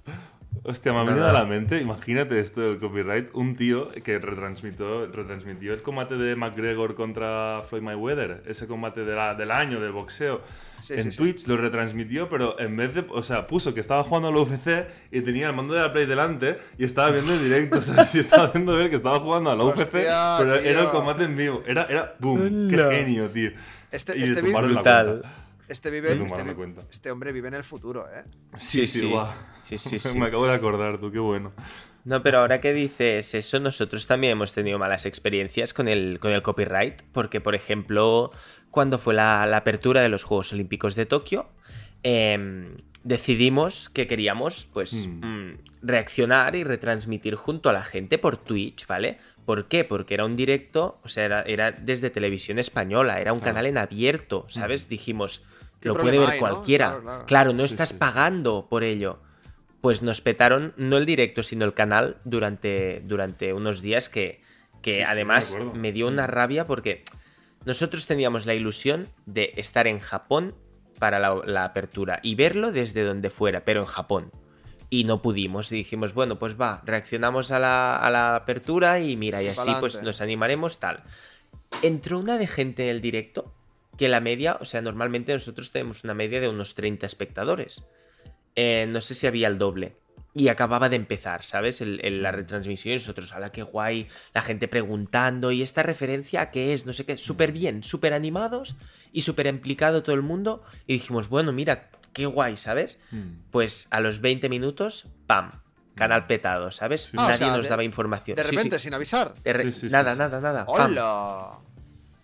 Hostia, me ha venido a la mente, imagínate esto del copyright, un tío que retransmitió, retransmitió el combate de McGregor contra Floyd Mayweather, ese combate de la- del año de boxeo. Sí, en sí, sí. Twitch lo retransmitió, pero en vez de, o sea, puso que estaba jugando al UFC y tenía el mando de la Play delante y estaba viendo el directo, ¿sabes? Y estaba haciendo ver que estaba jugando al UFC, Hostia, pero era el combate en vivo. Era, era, boom, qué genio, tío. Este- y este Brutal. Este vive. tumbaron Este, este hombre vive en el futuro, ¿eh? Sí, Sí, sí, sí. guau. Sí, sí, sí. Me acabo de acordar, tú, qué bueno. No, pero ahora que dices eso, nosotros también hemos tenido malas experiencias con el, con el copyright, porque por ejemplo, cuando fue la, la apertura de los Juegos Olímpicos de Tokio, em, decidimos que queríamos pues Mm. mm, reaccionar y retransmitir junto a la gente por Twitch, ¿vale? ¿Por qué? Porque era un directo, o sea, era, era desde televisión española, era un canal en abierto, ¿sabes? Dijimos, ¿Qué lo puede ver hay, no? cualquiera. Claro, claro. Claro, no Sí, estás sí. pagando por ello. Pues nos petaron no el directo, sino el canal durante, durante unos días que, que Sí, sí, además me dio una rabia porque nosotros teníamos la ilusión de estar en Japón para la, la apertura y verlo desde donde fuera, pero en Japón. Y no pudimos y dijimos, bueno, pues va, reaccionamos a la, a la apertura y mira, y así pues nos animaremos tal. Entró una de gente en el directo que la media, o sea, normalmente nosotros tenemos una media de unos 30 espectadores. Eh, no sé si había el doble. Y acababa de empezar, ¿sabes? El- el- la retransmisión y nosotros, ala, qué guay, la gente preguntando, ¿y esta referencia a qué es? No sé qué, súper bien, súper animados y súper implicado todo el mundo. Y dijimos, bueno, mira, qué guay, ¿sabes? Mm. Pues a los 20 minutos, ¡pam! Canal petado, ¿sabes? Ah, o Nadie sea, nos de- daba información. De Sí, sí. repente, sin avisar. De re- Sí, sí, sí, nada, nada, nada. ¡pam!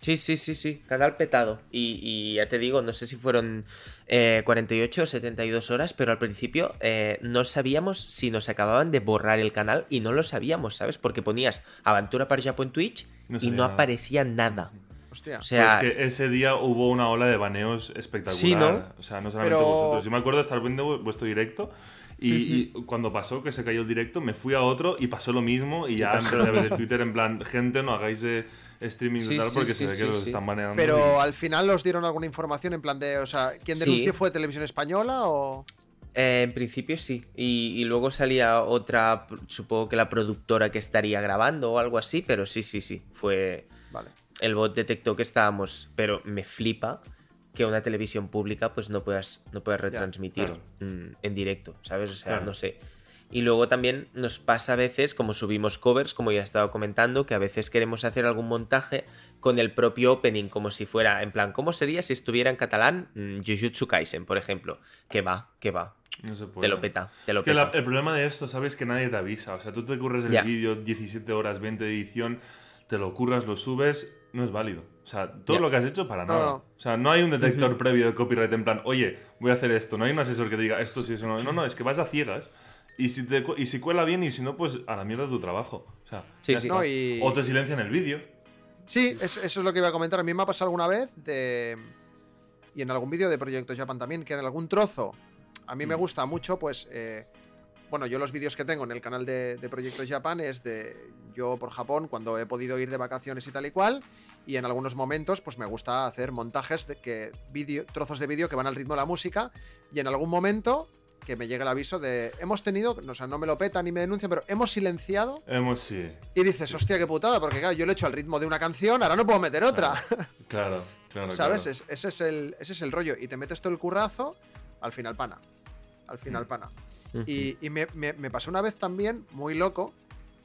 Sí, sí, sí, sí, canal petado. Y, y ya te digo, no sé si fueron eh, 48 o 72 horas, pero al principio eh, no sabíamos si nos acababan de borrar el canal y no lo sabíamos, ¿sabes? Porque ponías Aventura para Japón en Twitch No y no nada. aparecía nada. Hostia. O sea, Pero es que ese día hubo una ola de baneos espectacular. Sí, ¿no? O sea, no solamente Pero- vosotros. Yo me acuerdo de estar viendo vu- vuestro directo y, y cuando pasó que se cayó el directo, me fui a otro y pasó lo mismo. Y ya empecé a ver Twitter en plan, gente, no hagáis eh, streaming Sí, y tal sí, porque sí, se ve que sí, los sí. están baneando. Pero y- al final os dieron alguna información en plan de, o sea, ¿quién Sí. denunció fue Televisión Española o...? eh, en principio sí. Y, y luego salía otra, supongo que la productora que estaría grabando o algo así, pero sí, sí, sí. Fue, Vale. el bot detectó que estábamos, pero me flipa que una televisión pública pues no puedas, no puedas retransmitir claro. mm, en directo, ¿sabes? O sea, Claro. no sé. Y luego también nos pasa a veces, como subimos covers, como ya he estado comentando, que a veces queremos hacer algún montaje con el propio opening, como si fuera, en plan, ¿cómo sería si estuviera en catalán mm, Jujutsu Kaisen, por ejemplo? Que va, que va. no se puede. Te lo peta, te lo Es que la- peta. el problema de esto, ¿sabes? Que nadie te avisa. O sea, tú te curras el Ya. vídeo 17 horas, 20 de edición, te lo curras, lo subes, no es válido. O sea, todo lo que has hecho para No, nada. no. O sea, no hay un detector previo de copyright en plan, oye, voy a hacer esto. No hay un asesor que te diga esto sí, eso no. No, no, es que vas a ciegas. Y si, te, y si cuela bien y si no, pues a la mierda tu trabajo. O sea, Sí, sí. está. No, y- O te silencian el vídeo. Sí, es- eso es lo que iba a comentar. A mí me ha pasado alguna vez de... Y en algún vídeo de Proyecto Japan también, que en algún trozo a mí me Mm. gusta mucho, pues... eh, bueno, yo los vídeos que tengo en el canal de, de Proyecto Japan es de yo por Japón cuando he podido ir de vacaciones y tal y cual. Y en algunos momentos, pues me gusta hacer montajes de que vídeo, trozos de vídeo que van al ritmo de la música. Y en algún momento que me llegue el aviso de hemos tenido, o sea, no me lo petan ni me denuncian, pero hemos silenciado Hemos sí. y dices, hostia, qué putada, porque claro, yo lo he hecho al ritmo de una canción, ahora no puedo meter otra. Claro, claro. ¿Sabes? claro. Es- ese, es el, ese es el rollo. Y te metes todo el currazo, al final pana. Al final Mm. pana. Y, y me, me- me pasó una vez también, muy loco,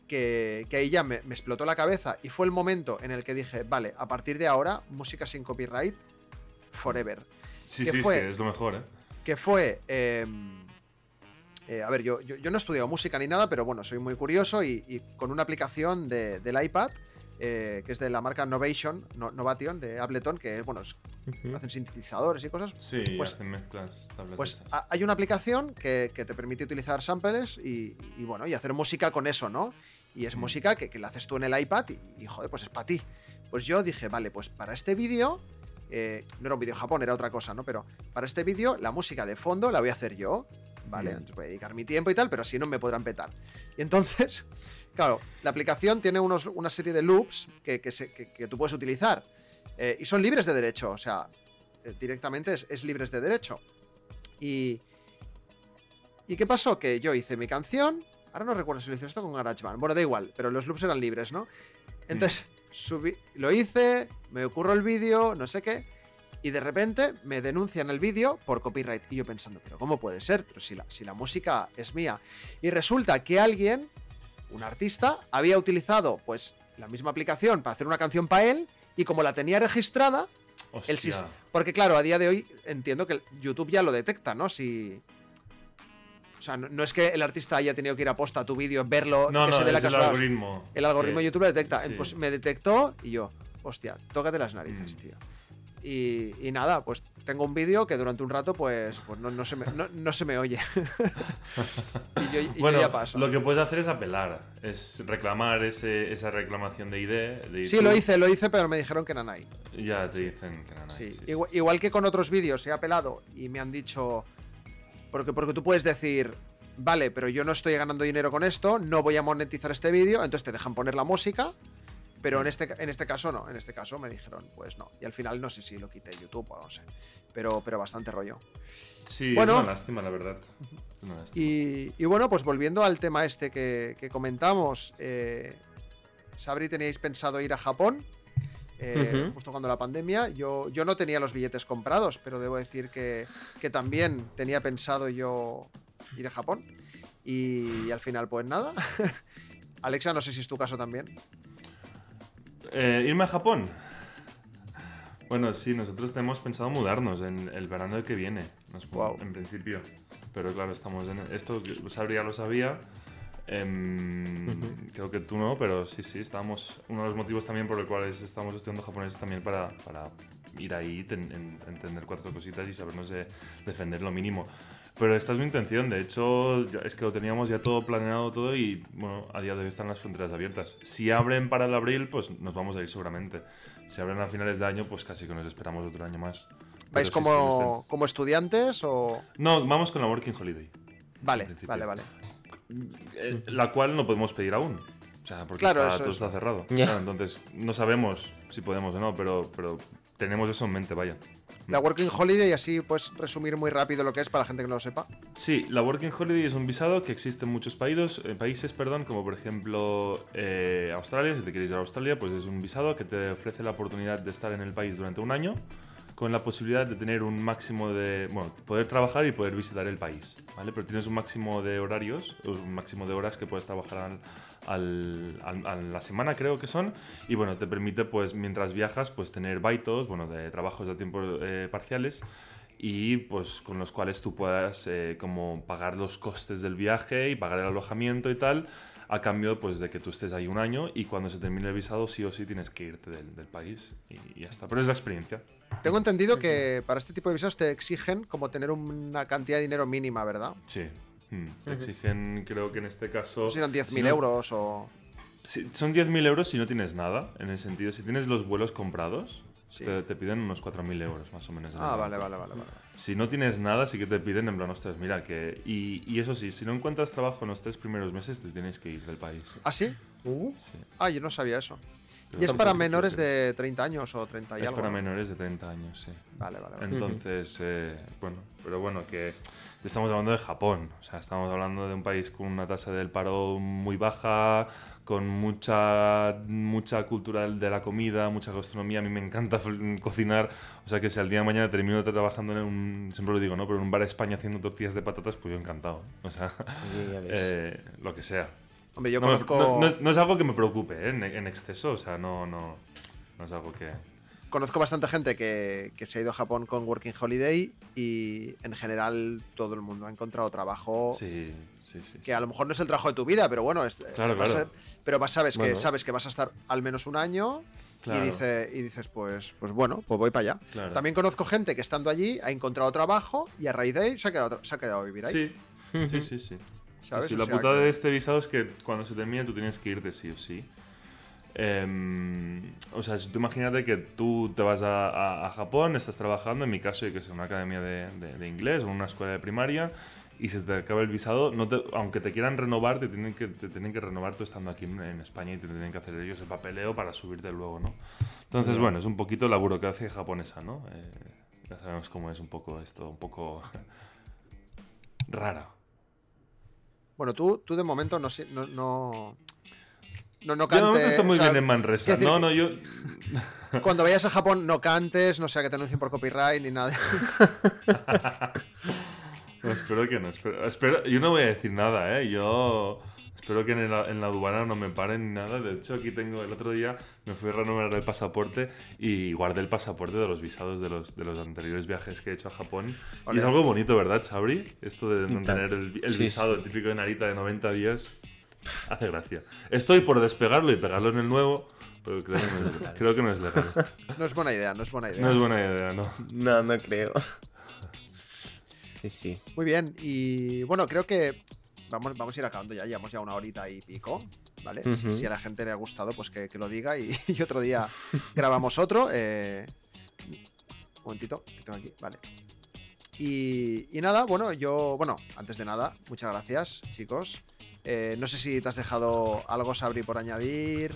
que, que ahí ya me, me explotó la cabeza y fue el momento en el que dije, vale, a partir de ahora, música sin copyright, forever. Sí, ¿qué sí, es que es lo mejor, ¿eh? Que fue... eh, eh, a ver, yo, yo, yo no he estudiado música ni nada, pero bueno, soy muy curioso y, y con una aplicación de- del iPad, eh, que es de la marca Novation, No- Novation, de Ableton, que bueno, es- Ujú. hacen sintetizadores y cosas. Sí, Pues- hacen mezclas, Pues hay una aplicación que, que te permite utilizar samples y, y bueno, y hacer música con eso, ¿no? Y es Mm. música que, que la haces tú en el iPad y, y, joder, pues es para ti. Pues yo dije, vale, pues para este vídeo, eh, no era un vídeo Japón, era otra cosa, ¿no? Pero para este vídeo, la música de fondo la voy a hacer yo, ¿vale? Mm. Entonces voy a dedicar mi tiempo y tal, pero así no me podrán petar. Y entonces, claro, la aplicación tiene unos, una serie de loops que, que se- que- que tú puedes utilizar eh, y son libres de derecho, o sea, eh, directamente es, es libres de derecho. Y, ¿Y qué pasó? Que yo hice mi canción. Ahora no recuerdo si lo hice esto con GarageBand. Bueno, da igual, pero los loops eran libres, ¿no? Entonces, subí, lo hice, me ocurrió el vídeo, no sé qué. Y de repente me denuncian el vídeo por copyright. Y yo pensando, pero ¿cómo puede ser? Pero si la, si la música es mía. Y resulta que alguien, un artista, había utilizado pues la misma aplicación para hacer una canción para él. Y como la tenía registrada, el porque claro, a día de hoy entiendo que YouTube ya lo detecta, ¿no? Si... O sea, no, no es que el artista haya tenido que ir a posta a tu vídeo, verlo, No, que no, se dé la es el casualidad. algoritmo. El algoritmo de YouTube lo detecta. sí. Pues me detectó y yo, hostia, tócate las narices, Mm. tío. Y, y nada, pues tengo un vídeo que durante un rato, pues, pues no, no se, me, no, no se me oye. y yo, y yo Bueno, ya paso. lo que puedes hacer es apelar, es reclamar ese, esa reclamación de ID. de Sí, lo hice, lo hice, pero me dijeron que nanay. Ya te dicen que no, no, Sí, sí, igual, sí. igual que con otros vídeos he apelado y me han dicho. Porque, porque tú puedes decir, vale, pero yo no estoy ganando dinero con esto, no voy a monetizar este vídeo, entonces te dejan poner la música. Pero en este, en este caso no, en este caso me dijeron, pues no. Y al final no sé si lo quité YouTube o no sé. Pero, pero bastante rollo. Sí, Bueno. es una lástima, la verdad. Una lástima. Y, y bueno, pues volviendo al tema este que, que comentamos, eh, Sabri, teníais pensado ir a Japón, eh, justo cuando la pandemia. Yo, yo no tenía los billetes comprados, pero debo decir que, que también tenía pensado yo ir a Japón. Y, al final, pues nada. Alexa, no sé si es tu caso también. Eh, ¿Irme a Japón? Bueno, sí, nosotros tenemos pensado mudarnos en el verano que viene, nos- en principio. Pero claro, estamos en esto, que Sabri ya em, Creo que tú no, pero sí, sí, estábamos. Uno de los motivos también por los cuales estamos estudiando japonés también para, para ir ahí, ten- en- entender cuatro cositas y sabernos de- defender lo mínimo. Pero esta es mi intención, de hecho, es que lo teníamos ya todo planeado todo y bueno, a día de hoy están las fronteras abiertas. Si abren para el abril, pues nos vamos a ir seguramente. Si abren a finales de año, pues casi que nos esperamos otro año más. ¿Vais sí, como, sí, no, como estudiantes o...? no, vamos con la Working Holiday. Vale, vale, vale. Eh, la cual no podemos pedir aún. O sea, porque Claro, está- eso todo es. está cerrado. Ya. Claro, entonces, no sabemos si podemos o no, pero, pero tenemos eso en mente, vaya. La Working Holiday, así puedes resumir muy rápido lo que es para la gente que no lo sepa. Sí, la Working Holiday es un visado que existe en muchos países, eh, países perdón, como por ejemplo eh, Australia. Si te quieres ir a Australia, pues es un visado que te ofrece la oportunidad de estar en el país durante un año con la posibilidad de tener un máximo de, bueno, poder trabajar y poder visitar el país, ¿vale? Pero tienes un máximo de horarios, un máximo de horas que puedes trabajar al, al- a la semana, creo que son, y bueno, te permite, pues, mientras viajas, pues tener baitos, bueno, de trabajos de tiempo eh, parciales y pues con los cuales tú puedas eh, como pagar los costes del viaje y pagar el alojamiento y tal a cambio pues de que tú estés ahí un año y cuando se termine el visado sí o sí tienes que irte del, del país y, y ya está pero es la experiencia Tengo entendido que para este tipo de visados te exigen como tener una cantidad de dinero mínima, ¿verdad? sí Mm, te exigen creo que en este caso No sé si eran 10.000 si no- euros o... si- son 10.000 euros si no tienes nada en el sentido si tienes los vuelos comprados Sí. te, te piden unos 4.000 euros más o menos Ah, vale, vale, vale, vale. Si no tienes nada, sí que te piden en plan, ostras, mira, que... Y, y eso sí, si no encuentras trabajo en los tres primeros meses, te tienes que ir del país. ¿Ah, sí? Uh, Sí. Ah, yo no sabía eso. Y es para menores de 30 años o 30 y Es algo. para ¿no? menores de 30 años, sí. Vale, vale, vale. Entonces, eh, bueno, pero bueno, que estamos hablando de Japón. O sea, estamos hablando de un país con una tasa del paro muy baja, con mucha, mucha cultura de la comida, mucha gastronomía. A mí me encanta cocinar. O sea, que si al día de mañana termino trabajando en un, siempre lo digo, ¿no? Pero en un bar de España haciendo tortillas de patatas, pues yo encantado. O sea, eh, lo que sea. Hombre, yo no, me- conozco, no- no es, no es algo que me preocupe ¿eh? en, en exceso. O sea, no, no, no es algo que... conozco bastante gente que, que se ha ido a Japón con Working Holiday y en general todo el mundo ha encontrado trabajo Sí, sí, sí. que a lo mejor no es el trabajo de tu vida, pero bueno, es, Claro, a claro. ser- pero vas- sabes, Bueno. que, sabes que vas a estar al menos un año Claro. y, dice, y dices, pues, pues bueno, pues voy para allá. Claro. También conozco gente que estando allí ha encontrado trabajo y a raíz de ahí se ha quedado, se ha quedado a vivir ahí. Sí, sí, sí, sí. ¿Sabes? Sí, sí, O la sea putada que- de este visado es que cuando se termine tú tienes que irte sí o sí. Em, o sea, si tú imagínate que tú te vas a, a- a Japón, estás trabajando, en mi caso, yo que sé, una academia de, de- de inglés o una escuela de primaria, y se te acaba el visado, no te- aunque te quieran renovar, te tienen, que, te tienen que renovar tú estando aquí en, en España y te tienen que hacer ellos el papeleo para subirte luego, ¿no? Entonces, bueno, es un poquito la burocracia japonesa, ¿no? Eh, ya sabemos cómo es un poco esto, un poco rara. Bueno, tú, tú de momento no, no, no, no, no Yo de momento cantes. estoy muy o sea, bien en Manresa. decir No, no, yo. Cuando vayas a Japón no cantes, no sea que te anuncien por copyright ni nada. No, espero que no. Espero, espero- yo no voy a decir nada, ¿eh? Yo espero que en la, en la aduana no me paren ni nada. De hecho, aquí tengo el otro día me fui a renovar el pasaporte y guardé el pasaporte de los visados de los, de los anteriores viajes que he hecho a Japón. Y es algo bonito, ¿verdad, Sabri? Esto de mantener el, el Sí, visado, sí. el típico de Narita de 90 días, hace gracia. Estoy por despegarlo y pegarlo en el nuevo, pero creo que no es, creo que no es legal. No es buena idea, no es buena idea. No es buena idea, ¿no? No, no creo. Sí, sí. Muy bien, y bueno, creo que vamos, vamos a ir acabando ya, llevamos ya una horita y pico, ¿vale? Si- a la gente le ha gustado, pues que, que lo diga y, y otro día grabamos otro. eh, Un momentito, que tengo aquí, vale. Y, y nada, bueno, yo, bueno, antes de nada, muchas gracias, chicos. Eh, no sé si te has dejado algo, Sabri, por añadir.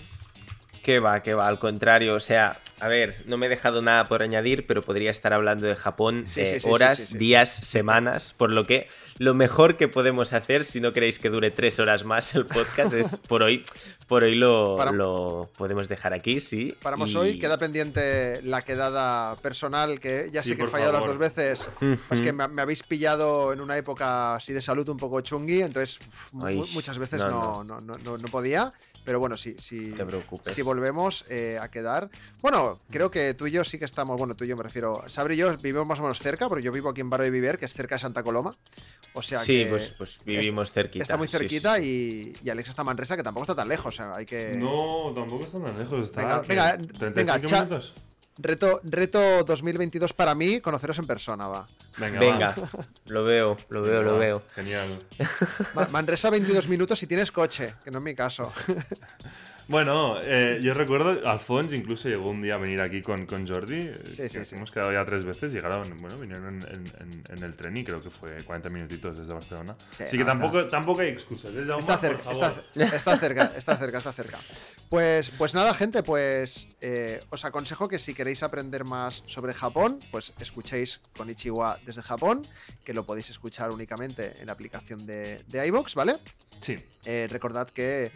Que va, que va, al contrario. O sea, a ver, no me he dejado nada por añadir, pero podría estar hablando de Japón Sí, eh, sí, sí, sí, horas, días, semanas. Por lo que lo mejor que podemos hacer, si no queréis que dure tres horas más el podcast, es por hoy. Por hoy lo, Para- lo podemos dejar aquí, sí. Paramos y- hoy, queda pendiente la quedada personal, que ya sé que he fallado las dos veces. Es que me, me habéis pillado en una época así de salud un poco chungui, entonces uf, mu- Ay, muchas veces no, no, no, no- no podía. Pero bueno, sí, sí. No te preocupes. Si volvemos eh, a quedar. Bueno, creo que tú y yo sí que estamos. Bueno, tú y yo me refiero. Sabri y yo vivimos más o menos cerca, porque yo vivo aquí en Baro de Viver, que es cerca de Santa Coloma. O sea sí, que pues, pues vivimos cerquita. está muy sí, sí, cerquita sí. Y, y Alex está en Manresa, que tampoco está tan lejos. O sea, hay que. No, tampoco está tan lejos. Está Venga, venga, 35 venga, cha-. Reto, reto 2022 para mí, conoceros en persona, va. Venga, Venga, va. lo veo, lo veo, Venga, lo veo. Genial. Ma- Manresa 22 minutos si tienes coche, que no es mi caso. Bueno, eh, yo recuerdo, Alphonse incluso llegó un día a venir aquí con, con Jordi. eh, Sí, sí, sí. Hemos quedado ya tres veces, llegaron, bueno, vinieron en, en- el tren y creo que fue 40 minutitos desde Barcelona. Sí, Así no, que tampoco, tampoco hay excusas. ¿eh, Jaume? Está cerca, está, está cerca, está cerca, está cerca. Pues, pues nada, gente, pues eh, os aconsejo que si queréis aprender más sobre Japón, pues escuchéis con Ichiwa desde Japón, que lo podéis escuchar únicamente en la aplicación de, de iVoox, ¿vale? Sí. Recordad que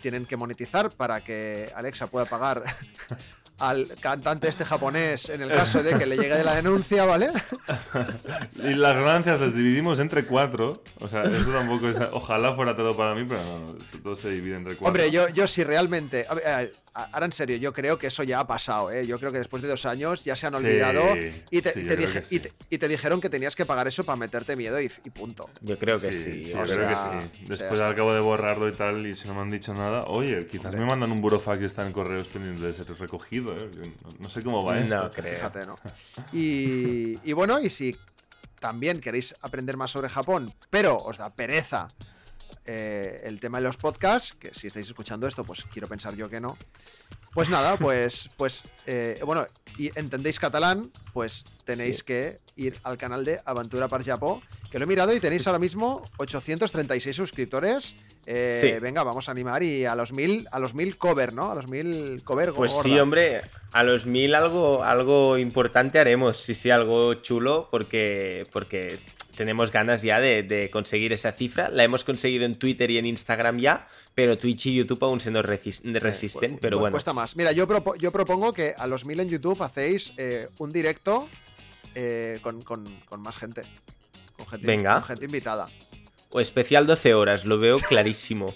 tienen que monetizar para que Alexa pueda pagar al cantante este japonés en el caso de que le llegue la denuncia, ¿vale? Y las ganancias las dividimos entre cuatro. O sea, eso tampoco es. Ojalá fuera todo para mí, pero no, no, todo se divide entre cuatro. Hombre, yo, yo si realmente. a ver, ahora en serio, yo creo que eso ya ha pasado, ¿eh? Yo creo que después de dos años ya se han Sí, olvidado y te, sí, y yo te creo dije- que sí. y te- y te dijeron que tenías que pagar eso para meterte miedo y, y punto. Yo creo que sí. sí, o yo creo que sí. o sea, Después, al cabo de borrarlo y tal, y si no me han dicho nada, oye, quizás Hombre. me mandan un burofax y está en correos pendiente de ser recogido, ¿eh? No, no sé cómo va esto. No creo. Fíjate, ¿no? Y, y bueno, y si también queréis aprender más sobre Japón, pero os da pereza eh, el tema de los podcasts, que si estáis escuchando esto, pues quiero pensar yo que no. Pues nada, pues, pues eh, bueno, y entendéis catalán, pues tenéis Sí. que ir al canal de Aventura per Japó, que lo he mirado y tenéis ahora mismo 836 suscriptores. Eh, Sí. Venga, vamos a animar y a los mil, a los mil cover, ¿no? A los mil cover. Pues gorda. sí, hombre, a los mil algo, algo importante haremos, sí, sí, algo chulo, porque, porque tenemos ganas ya de, de conseguir esa cifra. La hemos conseguido en Twitter y en Instagram ya, pero Twitch y YouTube aún se nos resis- resisten, Eh, pero cu- bueno. Cuesta más. Mira, yo, propo- yo propongo que a los mil en YouTube hacéis eh, un directo eh, con, con- con más gente. Con gente, Venga. con gente invitada. O especial 12 horas, lo veo clarísimo.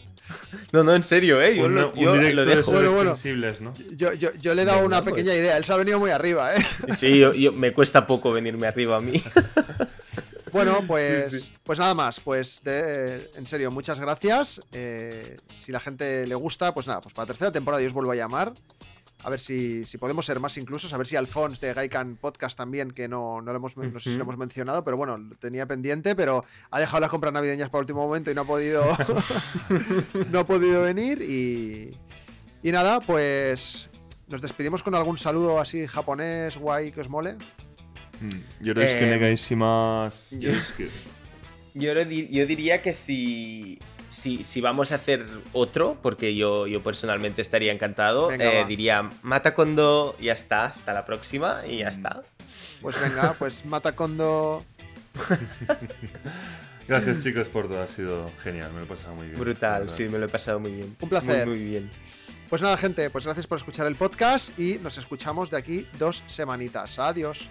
no, no, en serio, ¿eh? Yo, Un, lo, yo lo de dejo. esos Bueno, bueno. extensibles, ¿no? Yo, yo- yo le he dado Venga, una pues. pequeña idea. Él se ha venido muy arriba, ¿eh? Sí, yo- yo- me cuesta poco venirme arriba a mí. Bueno, pues, pues nada más. Pues de- en serio, muchas gracias. Eh, si la gente le gusta, pues nada, pues para la tercera temporada yo os vuelvo a llamar. A ver si, si podemos ser más inclusos. A ver si Alphonse de Gaikan Podcast también, que no, no, lo hemos, no sé si lo hemos mencionado, pero bueno, lo tenía pendiente, pero ha dejado las compras navideñas para el último momento y no ha podido, no ha podido venir. Y, y nada, pues nos despedimos con algún saludo así japonés, guay, que os mole. Mm. Yoroshiku Eh, negaishimasu. yo- Yoroshiku. Yo, di- yo diría que si, si, si vamos a hacer otro, porque yo, yo personalmente estaría encantado, Venga, eh, diría Mata Kondo, ya está, hasta la próxima y ya está. Pues venga, pues Matacondo. Gracias chicos por todo, ha sido genial, me lo he pasado muy bien. Brutal, sí, me lo he pasado muy bien. Un placer. Muy, muy bien. Pues nada, gente, pues gracias por escuchar el podcast y nos escuchamos de aquí dos semanitas. Adiós.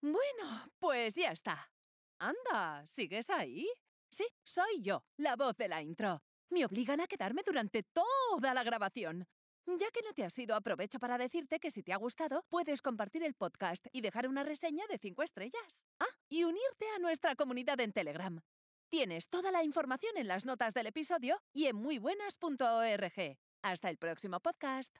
Bueno, pues ya está. Anda, ¿sigues ahí? Sí, soy yo, la voz de la intro. Me obligan a quedarme durante toda la grabación. Ya que no te has ido, aprovecho para decirte que si te ha gustado, puedes compartir el podcast y dejar una reseña de 5 estrellas. Ah, y unirte a nuestra comunidad en Telegram. Tienes toda la información en las notas del episodio y en muybuenas.org. Hasta el próximo podcast.